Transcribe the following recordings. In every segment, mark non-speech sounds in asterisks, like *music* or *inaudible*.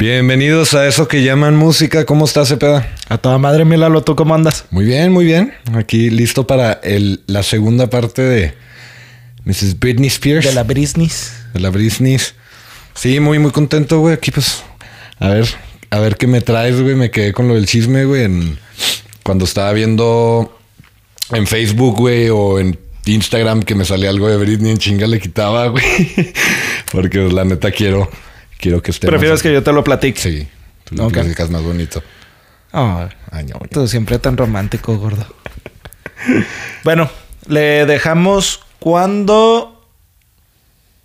Bienvenidos a eso que llaman música. ¿Cómo estás, Cepeda? A toda madre, Milalo, ¿tú cómo andas? Muy bien, muy bien. Aquí listo para el, la segunda parte de Mrs. Britney Spears. De la Britney. De la Britney. Sí, muy, muy contento, güey. Aquí, pues, a ver, a ver qué me traes, güey. Me quedé con lo del chisme, güey. En, cuando estaba viendo en Facebook, güey, o en Instagram que me salía algo de Britney en chinga le quitaba, güey. *laughs* Porque la neta quiero, quiero que esté. ¿Prefieres que yo te lo platique? Sí. Tú lo Ok. platicas más bonito. Oh, Ay, no, tú siempre tan romántico, gordo. *laughs* bueno, le dejamos cuando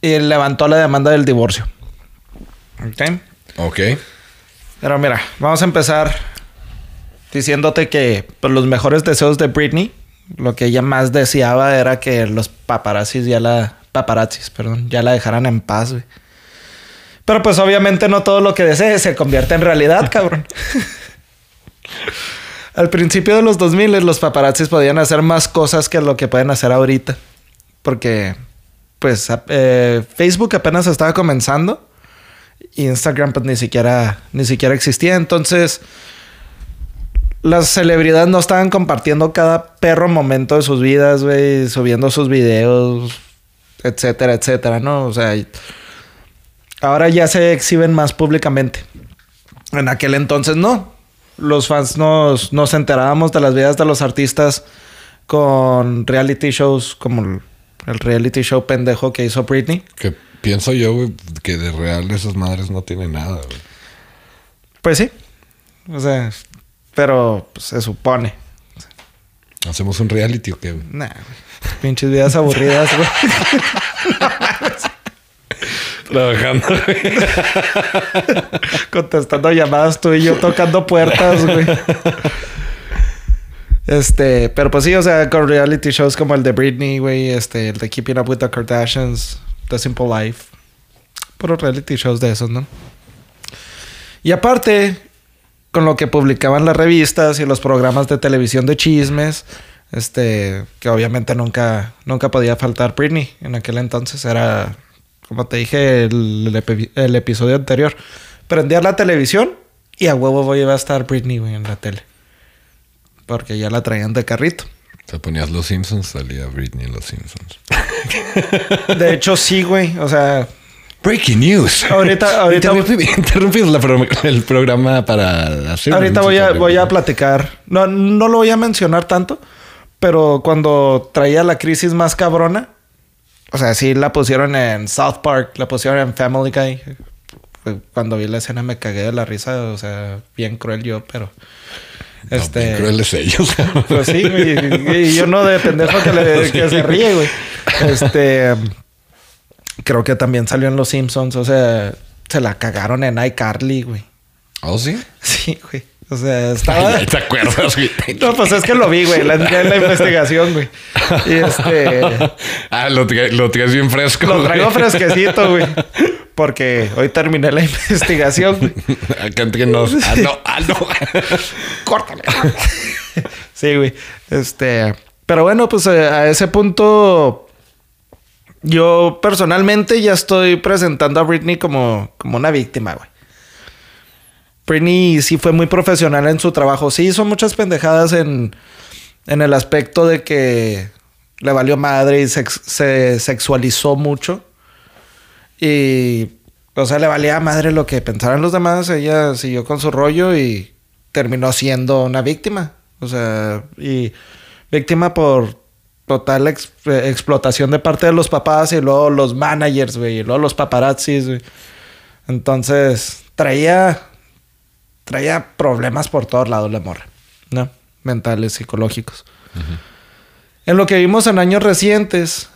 levantó la demanda del divorcio. ¿Ok? Ok. Pero mira, vamos a empezar diciéndote que pues, los mejores deseos de Britney, lo que ella más deseaba era que los paparazzis ya la paparazzis, perdón, ya la dejaran en paz, güey. Pero pues obviamente no todo lo que desee se convierte en realidad, cabrón. *laughs* Al principio de los 2000 los paparazzis podían hacer más cosas que lo que pueden hacer ahorita. Porque pues eh, Facebook apenas estaba comenzando. Instagram pues ni siquiera, ni siquiera existía. Entonces, las celebridades no estaban compartiendo cada perro momento de sus vidas, güey, subiendo sus videos, etcétera, etcétera, ¿no? O sea, y- ahora ya se exhiben más públicamente. En aquel entonces no. Los fans nos, nos enterábamos de las vidas de los artistas con reality shows como el, reality show pendejo que hizo Britney. Que pienso yo, güey, que de real esas madres no tienen nada, güey. Pues sí. O sea, pero pues, se supone. ¿Hacemos un reality o qué, güey? Nah, güey. Pinches vidas aburridas, güey. *laughs* Trabajando. *laughs* Contestando llamadas tú y yo tocando puertas, güey. Este, pero pues sí, o sea, con reality shows como el de Britney, güey, este, el de Keeping Up with the Kardashians, The Simple Life. Puros reality shows de esos, ¿no? Y aparte, con lo que publicaban las revistas y los programas de televisión de chismes, este, que obviamente nunca, nunca podía faltar Britney en aquel entonces, era, como te dije el, el epi- el episodio anterior, prendía la televisión y a huevo voy a estar Britney, güey, en la tele. Porque ya la traían de carrito. Te ponías Los Simpsons, salía Britney Los Simpsons. *laughs* De hecho, sí, güey. O sea, Breaking news. Ahorita- ahorita- interrumpimos el programa para hacer. ahorita voy a, voy a platicar. No, no lo voy a mencionar tanto. Pero cuando traía la crisis más cabrona. O sea, sí la pusieron en South Park. La pusieron en Family Guy. Cuando vi la escena me cagué de la risa. O sea, bien cruel yo, pero... Este... Este... crueles ellos. *laughs* Pues sí, güey. Y yo no de pendejo que, le- *laughs* que se ríe, güey. Este. Creo que también salió en Los Simpsons. O sea, se la cagaron en iCarly, güey. ¿Oh, sí? Sí, güey. O sea, estaba. Ay, ¿Te acuerdas, güey? No, pues es que lo vi, güey. La, *laughs* en la investigación, güey. Y este. Ah, lo, tra- lo traes bien fresco. Lo traigo güey. fresquecito, güey. *laughs* Porque hoy terminé la investigación, güey. Acá entre nos. Ah, no, ah, no. *laughs* Córtale. sí, güey. Este. Pero bueno, pues eh, a ese punto. Yo personalmente ya estoy presentando a Britney como, como una víctima, güey. Britney sí fue muy profesional en su trabajo. Sí hizo muchas pendejadas en, en el aspecto de que le valió madre y se sexualizó mucho. Y, o sea, le valía madre lo que pensaran los demás. Ella siguió con su rollo y terminó siendo una víctima. O sea, y víctima por total ex- explotación de parte de los papás y luego los managers, güey, y luego los paparazzis, güey. Entonces, traía, traía problemas por todos lados la morra, ¿no? Mentales, psicológicos. En lo que vimos en años recientes,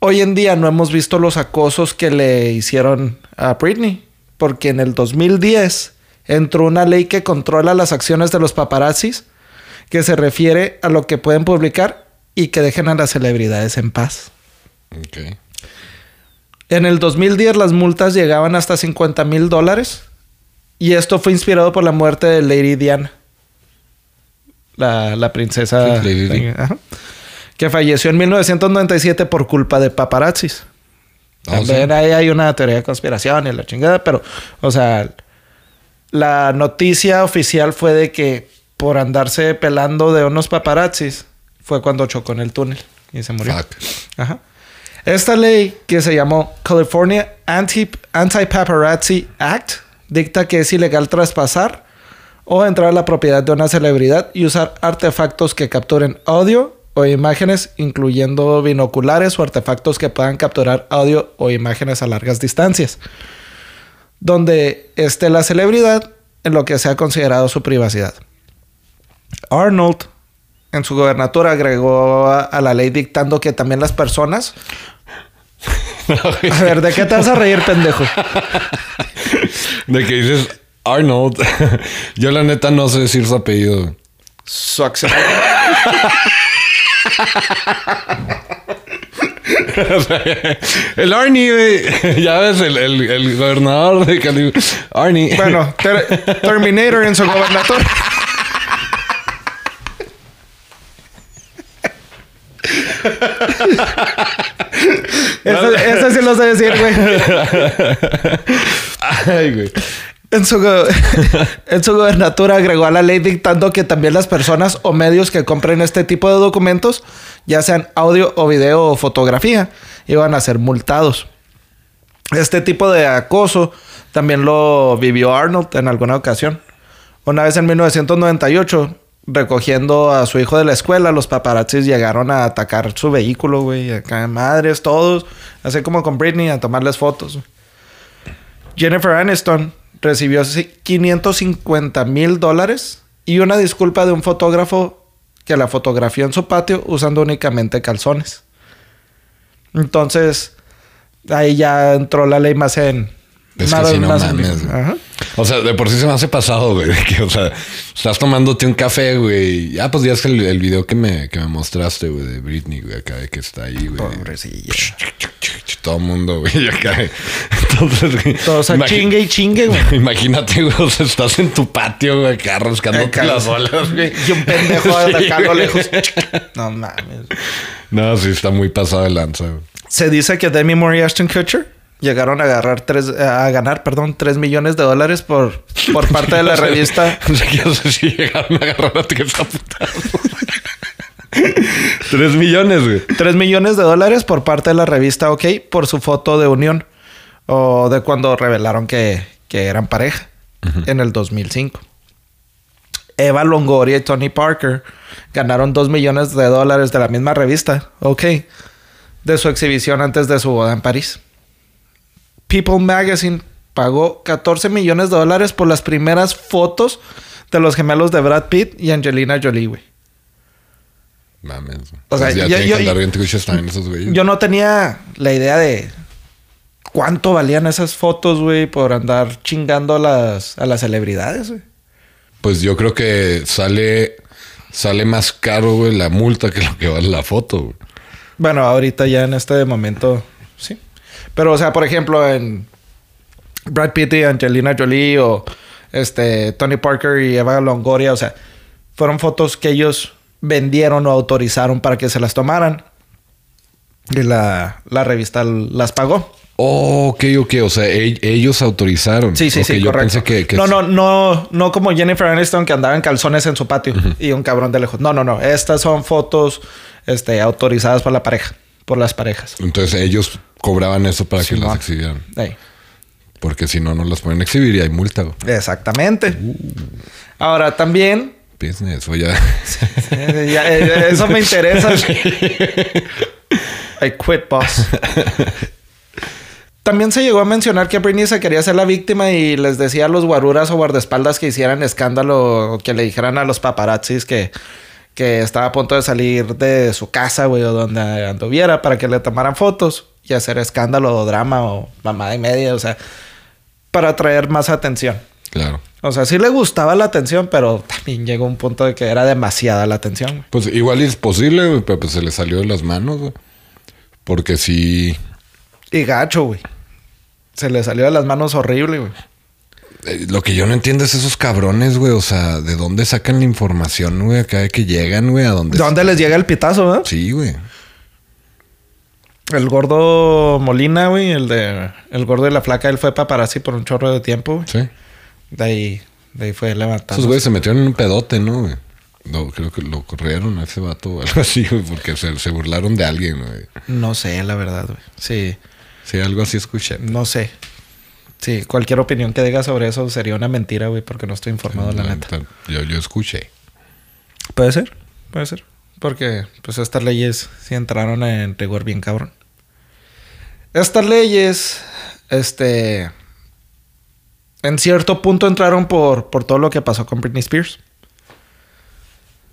hoy en día no hemos visto los acosos que le hicieron a Britney, porque en el 2010 entró una ley que controla las acciones de los paparazzis, que se refiere a lo que pueden publicar y que dejen a las celebridades en paz. En el 2010 las multas llegaban hasta 50 mil dólares y esto fue inspirado por la muerte de Lady Diana, la, la princesa Sí, Lady Di. Ajá. que falleció en 1997 por culpa de paparazzis. Ah, También ¿sí? ahí hay una teoría de conspiración y la chingada, pero, o sea, La noticia oficial fue de que por andarse pelando de unos paparazzis fue cuando chocó en el túnel y se murió. Fuck. Ajá. Esta ley, que se llamó California Anti- Anti-Paparazzi Act, dicta que es ilegal traspasar o entrar a la propiedad de una celebridad y usar artefactos que capturen audio o imágenes, incluyendo binoculares o artefactos que puedan capturar audio o imágenes a largas distancias, donde esté la celebridad en lo que sea considerado su privacidad. Arnold, en su gobernatura, agregó a, a la ley dictando que también las personas. *laughs* A ver, ¿de qué te vas a reír, pendejo? *laughs* De que dices Arnold. *laughs* Yo la neta no sé decir su apellido. sea, *laughs* el Arnie, güey. *laughs* Ya ves, el, el, el gobernador de Cali. Arnie. Bueno, Ter- Terminator en su gobernatura. Ese, ese sí lo sé decir, güey. Ay, güey. En su, *laughs* en su gobernatura agregó a la ley dictando que también las personas o medios que compren este tipo de documentos, ya sean audio o video o fotografía, iban a ser multados. Este tipo de acoso también lo vivió Arnold en alguna ocasión. Una vez en 1998, recogiendo a su hijo de la escuela, los paparazzis llegaron a atacar su vehículo, güey. Acá madres, todos. Así como con Britney, a tomarles fotos. Jennifer Aniston recibió ci- 550 mil dólares y una disculpa de un fotógrafo que la fotografió en su patio usando únicamente calzones. Entonces, ahí ya entró la ley más en... Es que no mames, güey. Ajá. O sea, de por sí se me hace pasado, güey. Que, o sea, estás tomándote un café, güey. Ya, pues ya es el, el video que me, que me mostraste, güey, de Britney, güey, acá de que está ahí, güey. Pobrecilla. Todo el mundo, güey, *laughs* acá. Entonces, güey. Todos a chingue y chingue, güey. *laughs* Imagínate, güey, o sea, estás en tu patio, güey, acá rascándote las olas, güey. Y un pendejo *laughs* Sí, de acá a lo lejos. No mames. No, sí, está muy pasado de lanza, güey. Se dice que Demi Moore y Ashton Kutcher llegaron a agarrar tres, a ganar, perdón, 3 millones de dólares por, por *laughs* parte de la revista. *laughs* No sé si llegaron a agarrar a tres. *laughs* Tres millones, güey. 3 millones de dólares por parte de la revista OK por su foto de unión. O de cuando revelaron que, que eran pareja. En el 2005. Eva Longoria y Tony Parker ganaron 2 millones de dólares de la misma revista, OK, de su exhibición antes de su boda en París. People Magazine pagó 14 millones de dólares por las primeras fotos de los gemelos de Brad Pitt y Angelina Jolie, güey. Mames. O sea, Pues ya yo- yo- bien también esos güeyes. Yo no tenía la idea de cuánto valían esas fotos, güey, por andar chingando a las, a las celebridades, güey. Pues yo creo que sale, sale más caro, güey, la multa que lo que vale la foto, güey. Bueno, ahorita ya en este momento, sí. Pero, o sea, por ejemplo, en Brad Pitt y Angelina Jolie o este Tony Parker y Eva Longoria, o sea, fueron fotos que ellos vendieron o autorizaron para que se las tomaran. Y la, la revista las pagó. Oh, ok, ok. O sea, e- ellos autorizaron. Sí, sí, sí, yo correcto. pensé que... que no, no, no, no como Jennifer Aniston que andaba en calzones en su patio y un cabrón de lejos. No, no, no. Estas son fotos este, autorizadas por la pareja, por las parejas. Entonces ellos cobraban eso para que las exhibieran. Porque si no, no las pueden exhibir y hay multa, güey. exactamente. Ahora también. Business, o *laughs* ya... eh, ya, eso me interesa. *laughs* I quit, boss. También se llegó a mencionar que Britney se quería ser la víctima y les decía a los guaruras o guardaespaldas que hicieran escándalo o que le dijeran a los paparazzis que, que estaba a punto de salir de su casa, güey, o donde anduviera para que le tomaran fotos y hacer escándalo o drama o mamada y media, o sea, para atraer más atención. Claro. O sea, sí le gustaba la atención, pero también llegó un punto de que era demasiada la atención, güey. Pues igual es posible, güey, pero pues se le salió de las manos, güey. Porque sí... Y gacho, güey. Se le salió de las manos horrible, güey. eh, Lo que yo no entiendo es esos cabrones, güey. O sea, ¿de dónde sacan la información, güey? Acá que llegan, güey, a dónde... ¿De dónde les llega el pitazo, verdad? Sí, güey. El gordo Molina, güey, el de el gordo y la flaca, él fue paparazzi por un chorro de tiempo, güey. Sí. De ahí, de ahí fue levantando. Esos güeyes se metieron en un pedote, ¿no? güey? No, creo que lo corrieron a ese vato o algo *laughs* así, güey, porque se, se burlaron de alguien, güey. No sé, la verdad, güey. Sí, Sí, algo así escuché. no sé. Sí, cualquier opinión que diga sobre eso sería una mentira, güey, porque no estoy informado, la neta. Yo, yo escuché. Puede ser, puede ser. Porque, pues, estas leyes sí entraron en rigor bien cabrón. Estas leyes, este... En cierto punto entraron por, por todo lo que pasó con Britney Spears.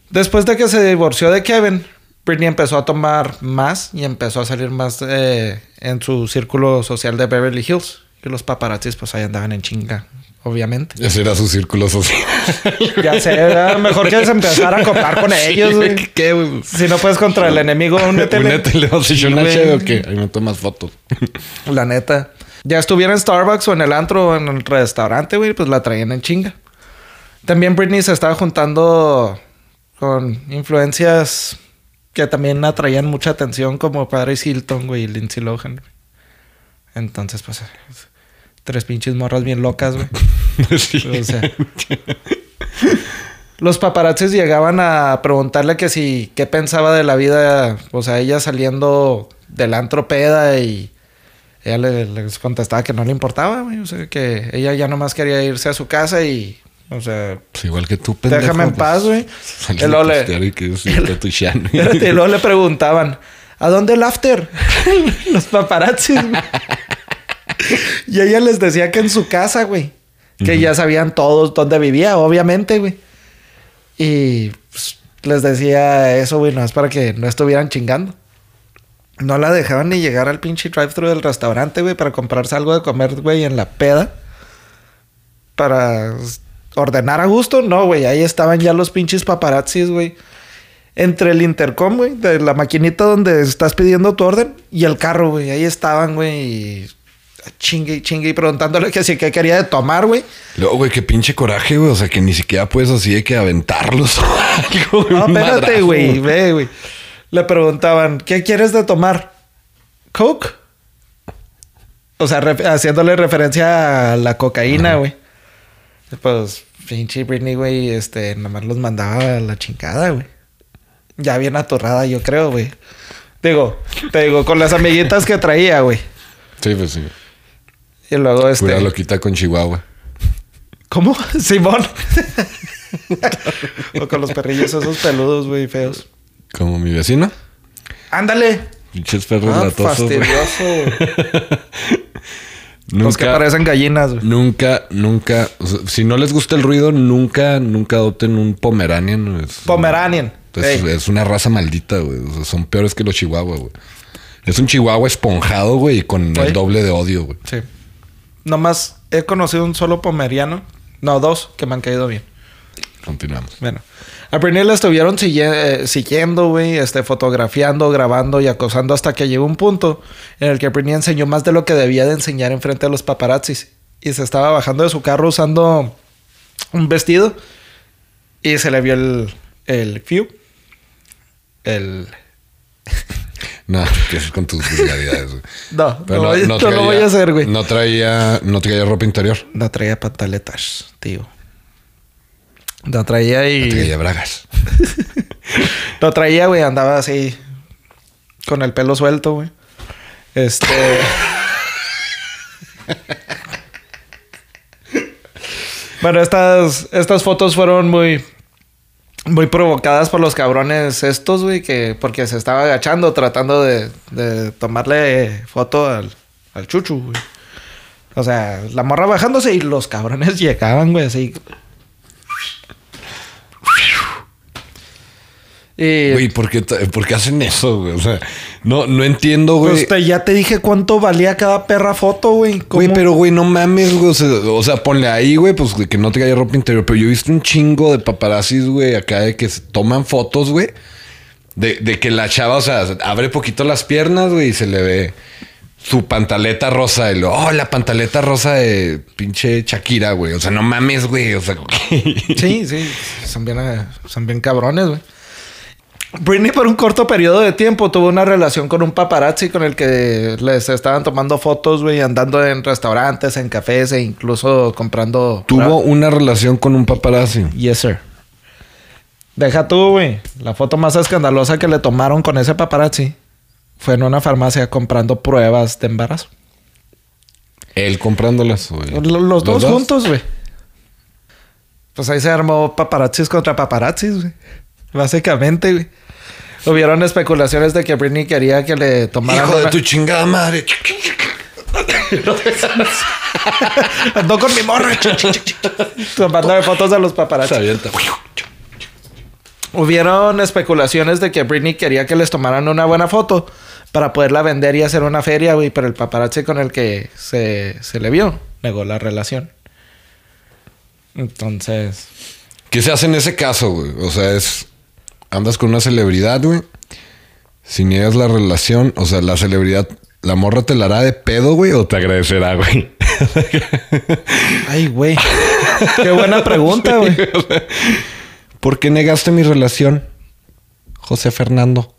Después de que se divorció de Kevin, Britney empezó a tomar más y empezó a salir más eh, en su círculo social de Beverly Hills. Y los paparazzis, pues ahí andaban en chinga, obviamente. Ese era su círculo social. *laughs* Ya sé, era mejor que se empezara a copar con *laughs* ellos, güey. ¿Qué, güey? Si no puedes contra el enemigo, únetele. Únetele, ¿vas a echar Sí, una güey. cheve o qué? Ahí me tomas fotos. La neta. Ya estuviera en Starbucks o en el antro o en el restaurante, güey, pues la traían en chinga. También Britney se estaba juntando con influencias que también atraían mucha atención, como Paris Hilton, güey, y Lindsay Lohan. Entonces, pues, tres pinches morras bien locas, güey. *laughs* Sí. O sea, los paparazzis llegaban a preguntarle que si qué pensaba de la vida, o sea, ella saliendo del antro peda y ella le- les contestaba que no le importaba, güey, o sea, que ella ya nomás quería irse a su casa y, o sea, Pues igual que tú, pendejo. déjame en pues, paz, güey. sales Y luego le- y que es *laughs* *laughs* y luego le preguntaban, ¿a dónde el after? Los paparazzis, güey. *laughs* Y ella les decía que en su casa, güey. Que ya sabían todos dónde vivía, obviamente, güey. Y pues, les decía eso, güey, no es para que no estuvieran chingando. No la dejaban ni llegar al pinche drive-thru del restaurante, güey, para comprarse algo de comer, güey, en la peda. Para ordenar a gusto. No, güey, ahí estaban ya los pinches paparazzis, güey. Entre el intercom, güey, de la maquinita donde estás pidiendo tu orden y el carro, güey. Ahí estaban, güey, y chingue y chingue y preguntándole que si qué quería de tomar, güey. Luego, güey, qué pinche coraje, güey. O sea, que ni siquiera puedes así de que aventarlos o *laughs* algo, güey, No, espérate, güey, ve, güey. Le preguntaban, ¿qué quieres de tomar? ¿Coke? O sea, ref- haciéndole referencia a la cocaína, güey. Pues, pinche Britney, güey, este, nomás los mandaba a la chingada, güey. Ya bien atorrada, yo creo, güey. Digo, te digo, con las amiguitas que traía, güey. Sí, pues sí. Y luego, este... Pura loquita con Chihuahua. ¿Cómo? *laughs* Simón. *laughs* o con los perrillos esos peludos, güey, feos. Como mi vecino. ¡Ándale! Pinches perros Ah, latosos, fastidioso. *laughs* Los que Nunca, parecen gallinas, güey. nunca, nunca. o sea, si no les gusta el ruido, nunca, nunca adopten un Pomeranian. Es, Pomeranian. es, es una raza maldita, güey. O sea, son peores que los chihuahuas, güey. Es un chihuahua esponjado, güey, y con el doble de odio, güey. Sí. Nomás he conocido un solo pomeriano. No, dos que me han caído bien. Continuamos. Bueno. A Britney la estuvieron eh, siguiendo, güey, este, fotografiando, grabando y acosando hasta que llegó un punto en el que Britney enseñó más de lo que debía de enseñar en frente de los paparazzis. Y se estaba bajando de su carro usando un vestido y se le vio el, el view. El... No, *laughs* ¿qué haces con tus vulgaridades? *laughs* No, Pero no, no, lo voy a hacer, güey. No. No traía, no traía ropa interior. traía pantaletas, tío. No traía y... No traía bragas. *laughs* Lo traía, güey, andaba así con el pelo suelto, güey. Este. bueno, estas, estas fotos fueron muy, muy provocadas por los cabrones estos, güey, que porque se estaba agachando tratando de, de tomarle foto al, al chuchu, güey. O sea, la morra bajándose y los cabrones *laughs* llegaban, güey, así. Y Güey, ¿por qué, ta- por qué hacen eso, güey? O sea, no, no entiendo, güey. Pues te- ya te dije cuánto valía cada perra foto, güey. Güey, pero güey, no mames, güey. O sea, o sea, ponle ahí, güey, pues que no traiga ropa interior. Pero yo he visto un chingo de paparazzis, güey, acá de que se toman fotos, güey. De, de que la chava, o sea, abre poquito las piernas, güey, y se le ve su pantaleta rosa. Y lo, oh, la pantaleta rosa de pinche Shakira, güey. O sea, no mames, güey. O sea, *laughs* Sí, sí. Son bien, eh, son bien cabrones, güey. Britney por un corto periodo de tiempo tuvo una relación con un paparazzi con el que les estaban tomando fotos, güey, andando en restaurantes, en cafés e incluso comprando... Tuvo una relación con un paparazzi. Yes, sir. Deja tú, güey. La foto más escandalosa que le tomaron con ese paparazzi fue en una farmacia comprando pruebas de embarazo. Él comprándolas, güey. Lo- Los, dos, juntos, güey. Pues ahí se armó paparazzis contra paparazzis, güey. Básicamente, güey. Hubieron especulaciones de que Britney quería que le tomaran... Hijo de una- tu chingada madre. Andó con mi morra. Tomándome fotos de los avienta. Hubieron especulaciones de que Britney quería que les tomaran una buena foto para poderla vender y hacer una feria, güey. Pero el paparazzi con el que se, se le vio negó la relación. Entonces... ¿Qué se hace en ese caso, güey? O sea, es. Andas con una celebridad, güey. Si niegas la relación, o sea, la celebridad, la morra te la hará de pedo, güey, o te agradecerá, güey. *laughs* Ay, güey. Qué buena pregunta, *laughs* güey. ¿Por qué negaste mi relación, José Fernando?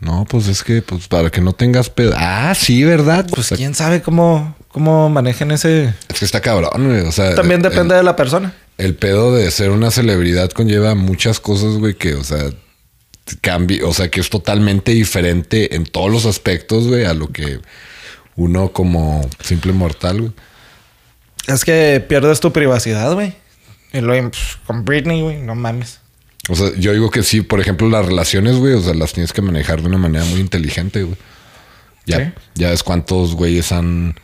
No, pues es que, pues para que no tengas pedo. Ah, sí, ¿verdad? Pues quién sabe cómo, cómo manejen ese. Es que está cabrón, güey. O sea, También el- depende de la persona. El pedo de ser una celebridad conlleva muchas cosas, güey, que, o sea, cambia, o sea, que es totalmente diferente en todos los aspectos, güey, a lo que uno como simple mortal, güey. Es que pierdes tu privacidad, güey. Y luego pues, con Britney, güey, no mames. O sea, yo digo que sí, por ejemplo, las relaciones, güey, o sea, las tienes que manejar de una manera muy inteligente, güey. Ya, Sí. ya ves cuántos güeyes han,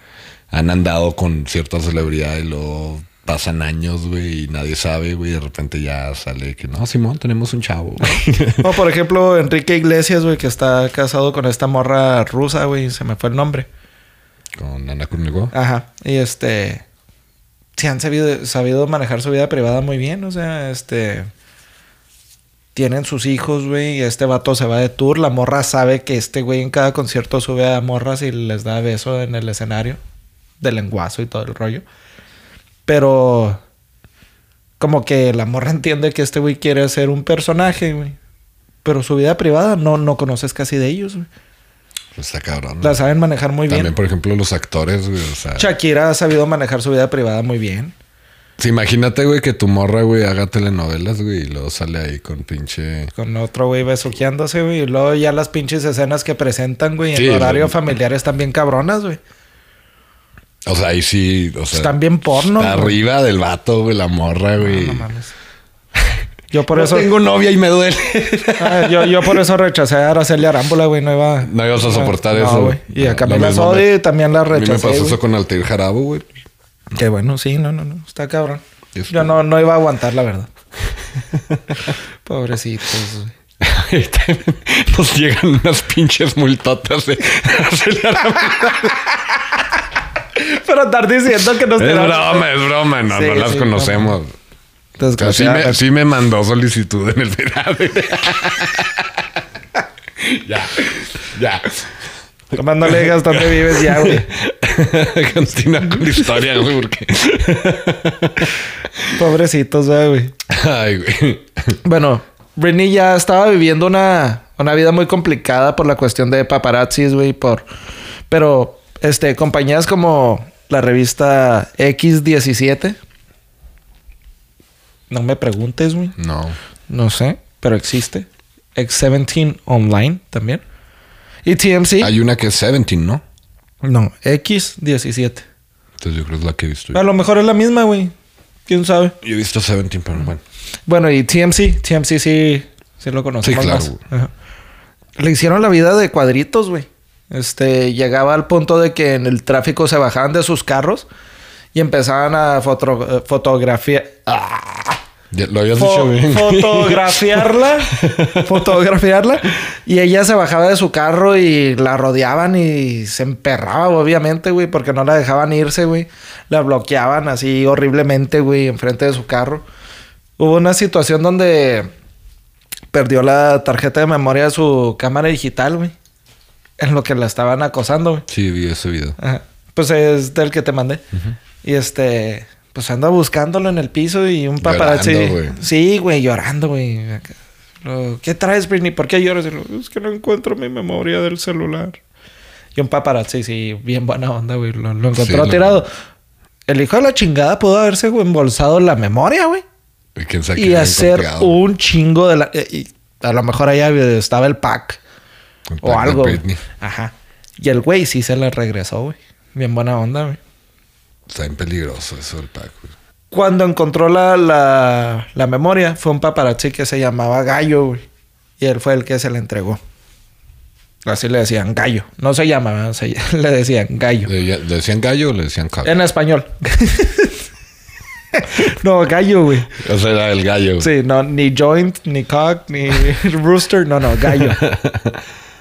han andado con cierta celebridad y luego pasan años, güey, y nadie sabe, güey, y de repente ya sale que no, Simón, tenemos un chavo. *laughs* O por ejemplo, Enrique Iglesias, güey, que está casado con esta morra rusa, güey, se me fue el nombre. con Ana Kurnikova. Ajá. Y este. Sí han sabido, sabido manejar su vida privada muy bien. O sea, este. Tienen sus hijos, güey. Y este vato se va de tour. La morra sabe que este güey en cada concierto sube a morras y les da beso en el escenario. De lenguazo y todo el rollo. Pero. Como que la morra *laughs* entiende que este güey quiere ser un personaje, güey. Pero su vida privada no, no conoces casi de ellos, güey. Está cabrón. La saben manejar muy También, bien. por ejemplo, los actores, güey. O sea, Shakira ha sabido manejar su vida privada muy bien. sí, imagínate, güey, que tu morra, güey, haga telenovelas, güey, y luego sale ahí con pinche. Con otro güey besuqueándose, güey. Y luego ya las pinches escenas que presentan, güey, en Sí, horario güey. familiar están bien cabronas, güey. O sea, ahí sí, o sea. Están bien porno. está arriba del vato, güey, la morra, güey. No, no mames. *laughs* Yo por No eso... tengo novia y me duele. *laughs* Ah, yo, yo por eso rechacé a Araceli Arámbula, güey. No iba... No ibas a soportar No, eso. güey. Y a Lo Camila Sodi también la A mí me rechacé, pasó güey. eso con Altair Jarabo, güey. Que bueno, sí, no, no, no. Está cabrón. Eso. Yo no, no iba a aguantar, la verdad. *laughs* Pobrecitos, güey. Nos llegan unas pinches multotas de Pero andar diciendo que nos Es broma, es broma. No, Sí, no las sí, conocemos. O sea, sí, me, sí me mandó solicitud en el verano. *laughs* ya, ya. Nomás no le digas dónde vives ya, güey. *laughs* Continúa con la historia, güey, porque... *laughs* Pobrecitos, güey, güey. Ay, güey. Bueno, Britney ya estaba viviendo una, una vida muy complicada por la cuestión de paparazzis, güey, por... Pero, este, compañías como la revista X17. No me preguntes, güey. No. No sé, pero existe. X17 Online también. Y TMC. Hay una que es 17, ¿no? No, X17. Entonces yo creo que es la que he visto. A lo mejor es la misma, güey. ¿Quién sabe? Yo he visto 17, pero bueno. Bueno, y TMC. TMC sí, sí lo conocemos Sí, claro, más. Le hicieron la vida de cuadritos, güey. Este, llegaba al punto de que en el tráfico se bajaban de sus carros y empezaban a foto- eh, fotografiar... Lo habías Fo- dicho bien. fotografiarla, *laughs* fotografiarla y ella se bajaba de su carro y la rodeaban y se emperraba obviamente, güey, porque no la dejaban irse, güey. La bloqueaban así horriblemente, güey, enfrente de su carro. Hubo una situación donde perdió la tarjeta de memoria de su cámara digital, güey. En lo que la estaban acosando, güey. Sí, vi ese video. Ajá. Pues es del que te mandé. Y este, pues anda buscándolo en el piso y un paparazzi. Llorando, güey. sí, güey, llorando, güey. ¿Qué traes, Britney? ¿Por qué lloras? Es que no encuentro mi memoria del celular. Y un paparazzi, sí, bien buena onda, güey. Lo, lo encontró Sí, lo- tirado. El hijo de la chingada pudo haberse güey, embolsado la memoria, güey. Y quién sabe qué Y hacer un chingo de la... eh, y a lo mejor allá estaba el pack. El O algo. Ajá. Y el güey sí se la regresó, güey. Bien buena onda, güey. Está bien peligroso eso del pack, güey. Cuando encontró la, la, la memoria, fue un paparazzi que se llamaba Gallo, güey. Y él fue el que se la entregó. Así le decían Gallo. No se llama. Se- *laughs* le decían Gallo. ¿Le, ¿Le decían gallo o le decían cabra? En español. *laughs* no, Gallo, güey. O sea, era el gallo. güey. Sí, no, ni joint, ni cock, ni *laughs* rooster, no, no, gallo.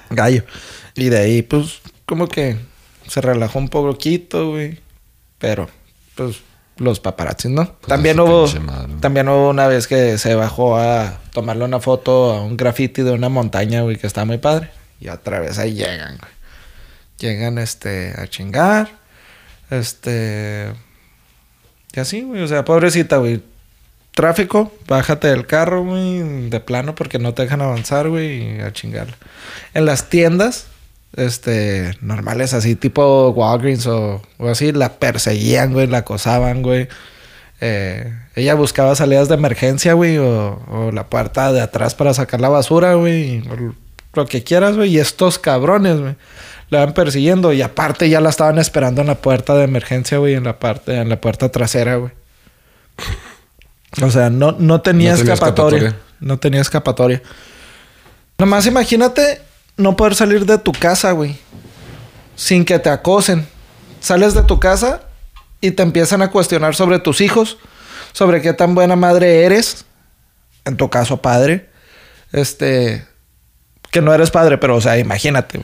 Gallo. Y de ahí, pues, como que se relajó un poquito, güey. Pero, pues, los paparazzis, ¿no? también esa hubo, también hubo una vez que se bajó a tomarle una foto a un graffiti de una montaña, güey, que está muy padre. Y otra vez ahí llegan, güey. Llegan, este, a chingar. Este... Y así, güey. O sea, pobrecita, güey. Tráfico, bájate del carro, güey, de plano porque no te dejan avanzar, güey, a chingarla. En las tiendas, este, normales así, tipo Walgreens o, así, la perseguían, güey, la acosaban, güey. Eh, ella buscaba salidas de emergencia, güey, o, la puerta de atrás para sacar la basura, güey, lo que quieras, güey. Y estos cabrones, güey, la van persiguiendo y aparte ya la estaban esperando en la puerta de emergencia, güey, en la parte, en la puerta trasera, güey. O sea, no, no tenía, No tenía escapatoria. escapatoria. No tenía escapatoria. Nomás imagínate no poder salir de tu casa, güey. Sin que te acosen. Sales de tu casa y te empiezan a cuestionar sobre tus hijos, sobre qué tan buena madre eres. En tu caso, padre. Este. Que no eres padre, pero, o sea, imagínate.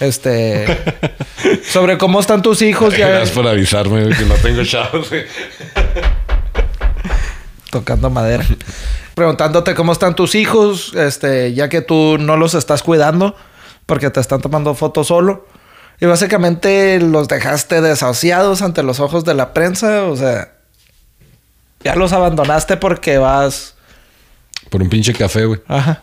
Este. *laughs* sobre cómo están tus hijos. Ya, Gracias por avisarme que no tengo chavos. Tocando madera. *laughs* Preguntándote cómo están tus hijos, este, ya que tú no los estás cuidando porque te están tomando fotos solo. Y básicamente los dejaste desahuciados ante los ojos de la prensa, o sea, ya los abandonaste porque vas, Por un pinche café, güey. ajá.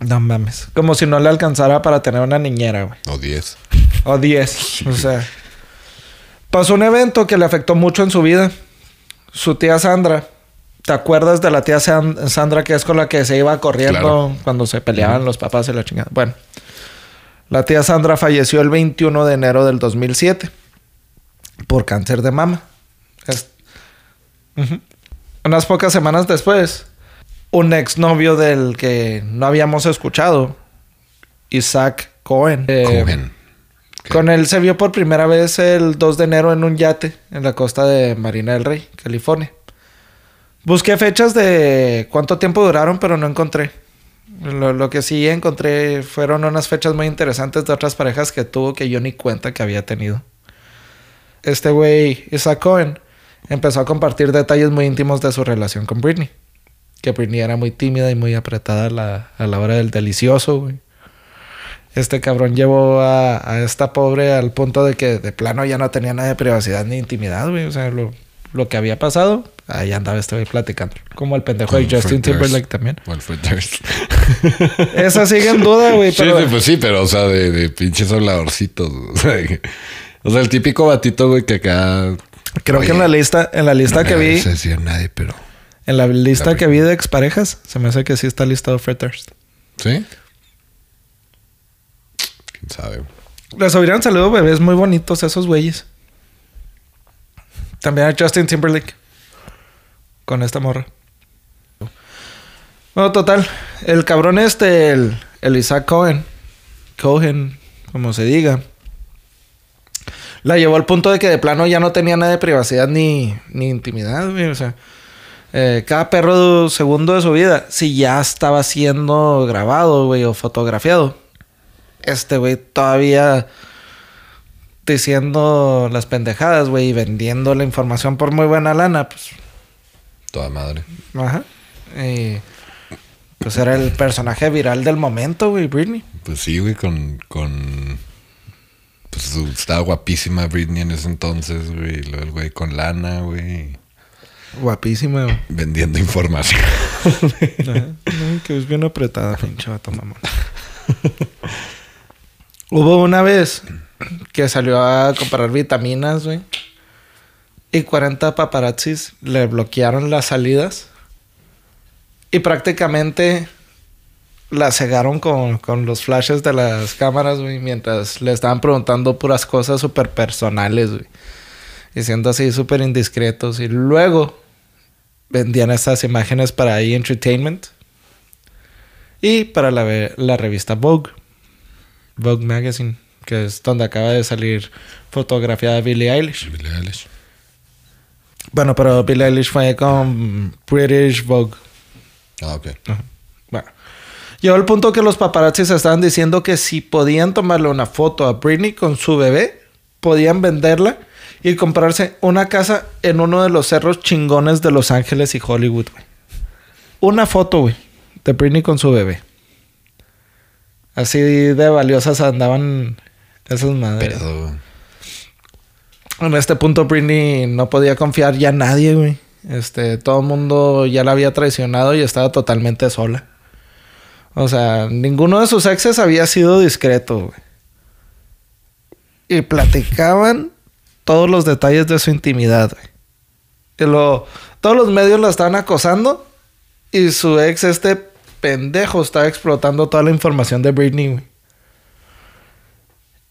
No mames, como si no le alcanzara para tener una niñera, güey. O 10. O 10. O sea. *laughs* Pasó un evento que le afectó mucho en su vida. Su tía Sandra. ¿Te acuerdas de la tía San- Sandra que es con la que se iba corriendo Claro. cuando se peleaban los papás y la chingada? Bueno. La tía Sandra falleció el 21 de enero del 2007 por cáncer de mama. Es-. Unas pocas semanas después, un exnovio del que no habíamos escuchado, Isaac Cohen. eh, Cohen. Con él se vio por primera vez el 2 de enero en un yate en la costa de Marina del Rey, California. Busqué fechas de cuánto tiempo duraron, pero no encontré. Lo, que sí encontré fueron unas fechas muy interesantes de otras parejas que tuvo que yo ni cuenta que había tenido. Este güey, Isaac Cohen, empezó a compartir detalles muy íntimos de su relación con Britney. Que Britney era muy tímida y muy apretada a la, a la hora del delicioso, güey. Este cabrón llevó a, a esta pobre al punto de que de plano ya no tenía nada de privacidad ni intimidad, güey. O sea, lo, lo que había pasado, ahí andaba este güey platicando. Como el pendejo de Justin Timberlake también. O el Fred Durst. Esa sigue en duda, güey. Sí, pero sí, pues sí, pero o sea, de, de pinches habladorcitos. *laughs* O sea, que- o sea, el típico batito, güey, que acá. creo que en la lista, en la lista que no vi, se decía nadie, pero. en la lista La que vi de exparejas, se me hace que sí está listado Fred Durst. ¿Sí? ¿Quién sabe? Les hubieran salido bebés muy bonitos esos güeyes. También a Justin Timberlake. Con esta morra. Bueno, total. El cabrón este, el, el Isaac Cohen. Cohen, como se diga. La llevó al punto de que de plano ya no tenía nada de privacidad ni, ni intimidad. O sea, eh, cada perro segundo de su vida, si ya estaba siendo grabado, güey, o fotografiado, este güey todavía diciendo las pendejadas, güey, y vendiendo la información por muy buena lana, pues, Toda madre. ajá. Y, pues era el personaje viral del momento, güey, Britney. Pues sí, güey, con. con pues estaba guapísima Britney en ese entonces, güey. luego el güey con lana, güey. Guapísima, güey. Vendiendo información. Que es bien apretada, pinche vato mamón. *laughs* Hubo una vez que salió a comprar vitaminas, güey. Y 40 paparazzis le bloquearon las salidas. Y prácticamente la cegaron con, con los flashes de las cámaras, güey. Mientras le estaban preguntando puras cosas súper personales, güey. Y siendo así súper indiscretos. Y luego vendían estas imágenes para E! Entertainment. Y para la, la revista Vogue. Vogue Magazine. Que es donde acaba de salir fotografiada Billie Eilish. Billie Eilish. Bueno, pero Billie Eilish fue con British Vogue. Ah, ok. Bueno. Llegó el punto que los paparazzis estaban diciendo que si podían tomarle una foto a Britney con su bebé, podían venderla y comprarse una casa en uno de los cerros chingones de Los Ángeles y Hollywood, güey. Una foto, güey, de Britney con su bebé. Así de valiosas andaban esas madres. Güey. En este punto Britney no podía confiar ya en nadie, güey. Este, todo el mundo ya la había traicionado y estaba totalmente sola. O sea, ninguno de sus exes había sido discreto, güey. Y platicaban todos los detalles de su intimidad, güey. Y lo, todos los medios la estaban acosando y su ex, este pendejo, estaba explotando toda la información de Britney.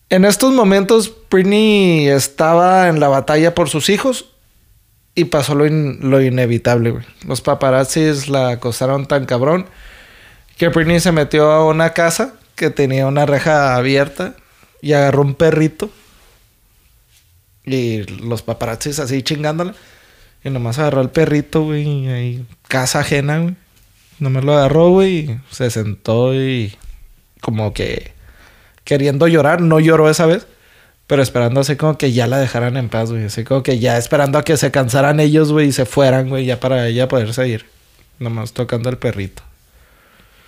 En estos momentos, Britney estaba en la batalla por sus hijos y pasó lo, lo inevitable. Los paparazzis la acosaron tan cabrón que Britney se metió a una casa que tenía una reja abierta y agarró un perrito. Y los paparazzis así chingándola. Y nomás agarró el perrito, güey, y ahí, casa ajena, güey. Nomás lo agarró, güey, y se sentó y como que queriendo llorar. No lloró esa vez, pero esperando así como que ya la dejaran en paz, güey. Así como que ya esperando a que se cansaran ellos, güey, y se fueran, güey, ya para ella poder seguir. Nomás tocando el perrito.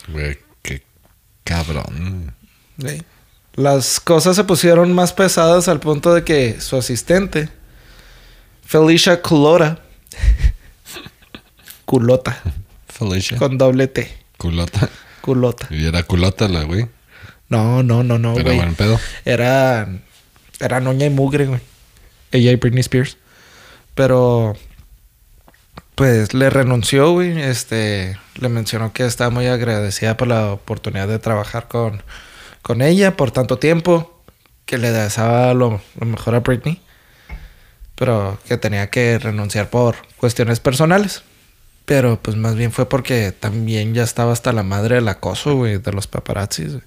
Güey, qué cabrón. Sí. Las cosas se pusieron más pesadas al punto de que su asistente, Felicia *laughs* Culota, culota, Felicia. con doble T, Culota. culota. Y era culota la, güey. No, no, no, no, Pero güey. buen pedo. Era, era noña y mugre, güey. Ella y Britney Spears. Pero, pues le renunció, güey. Este, le mencionó que estaba muy agradecida por la oportunidad de trabajar con, con ella por tanto tiempo. Que le deseaba lo, lo mejor a Britney. Pero que tenía que renunciar por cuestiones personales. Pero pues más bien fue porque también ya estaba hasta la madre del acoso, güey, de los paparazzis. güey.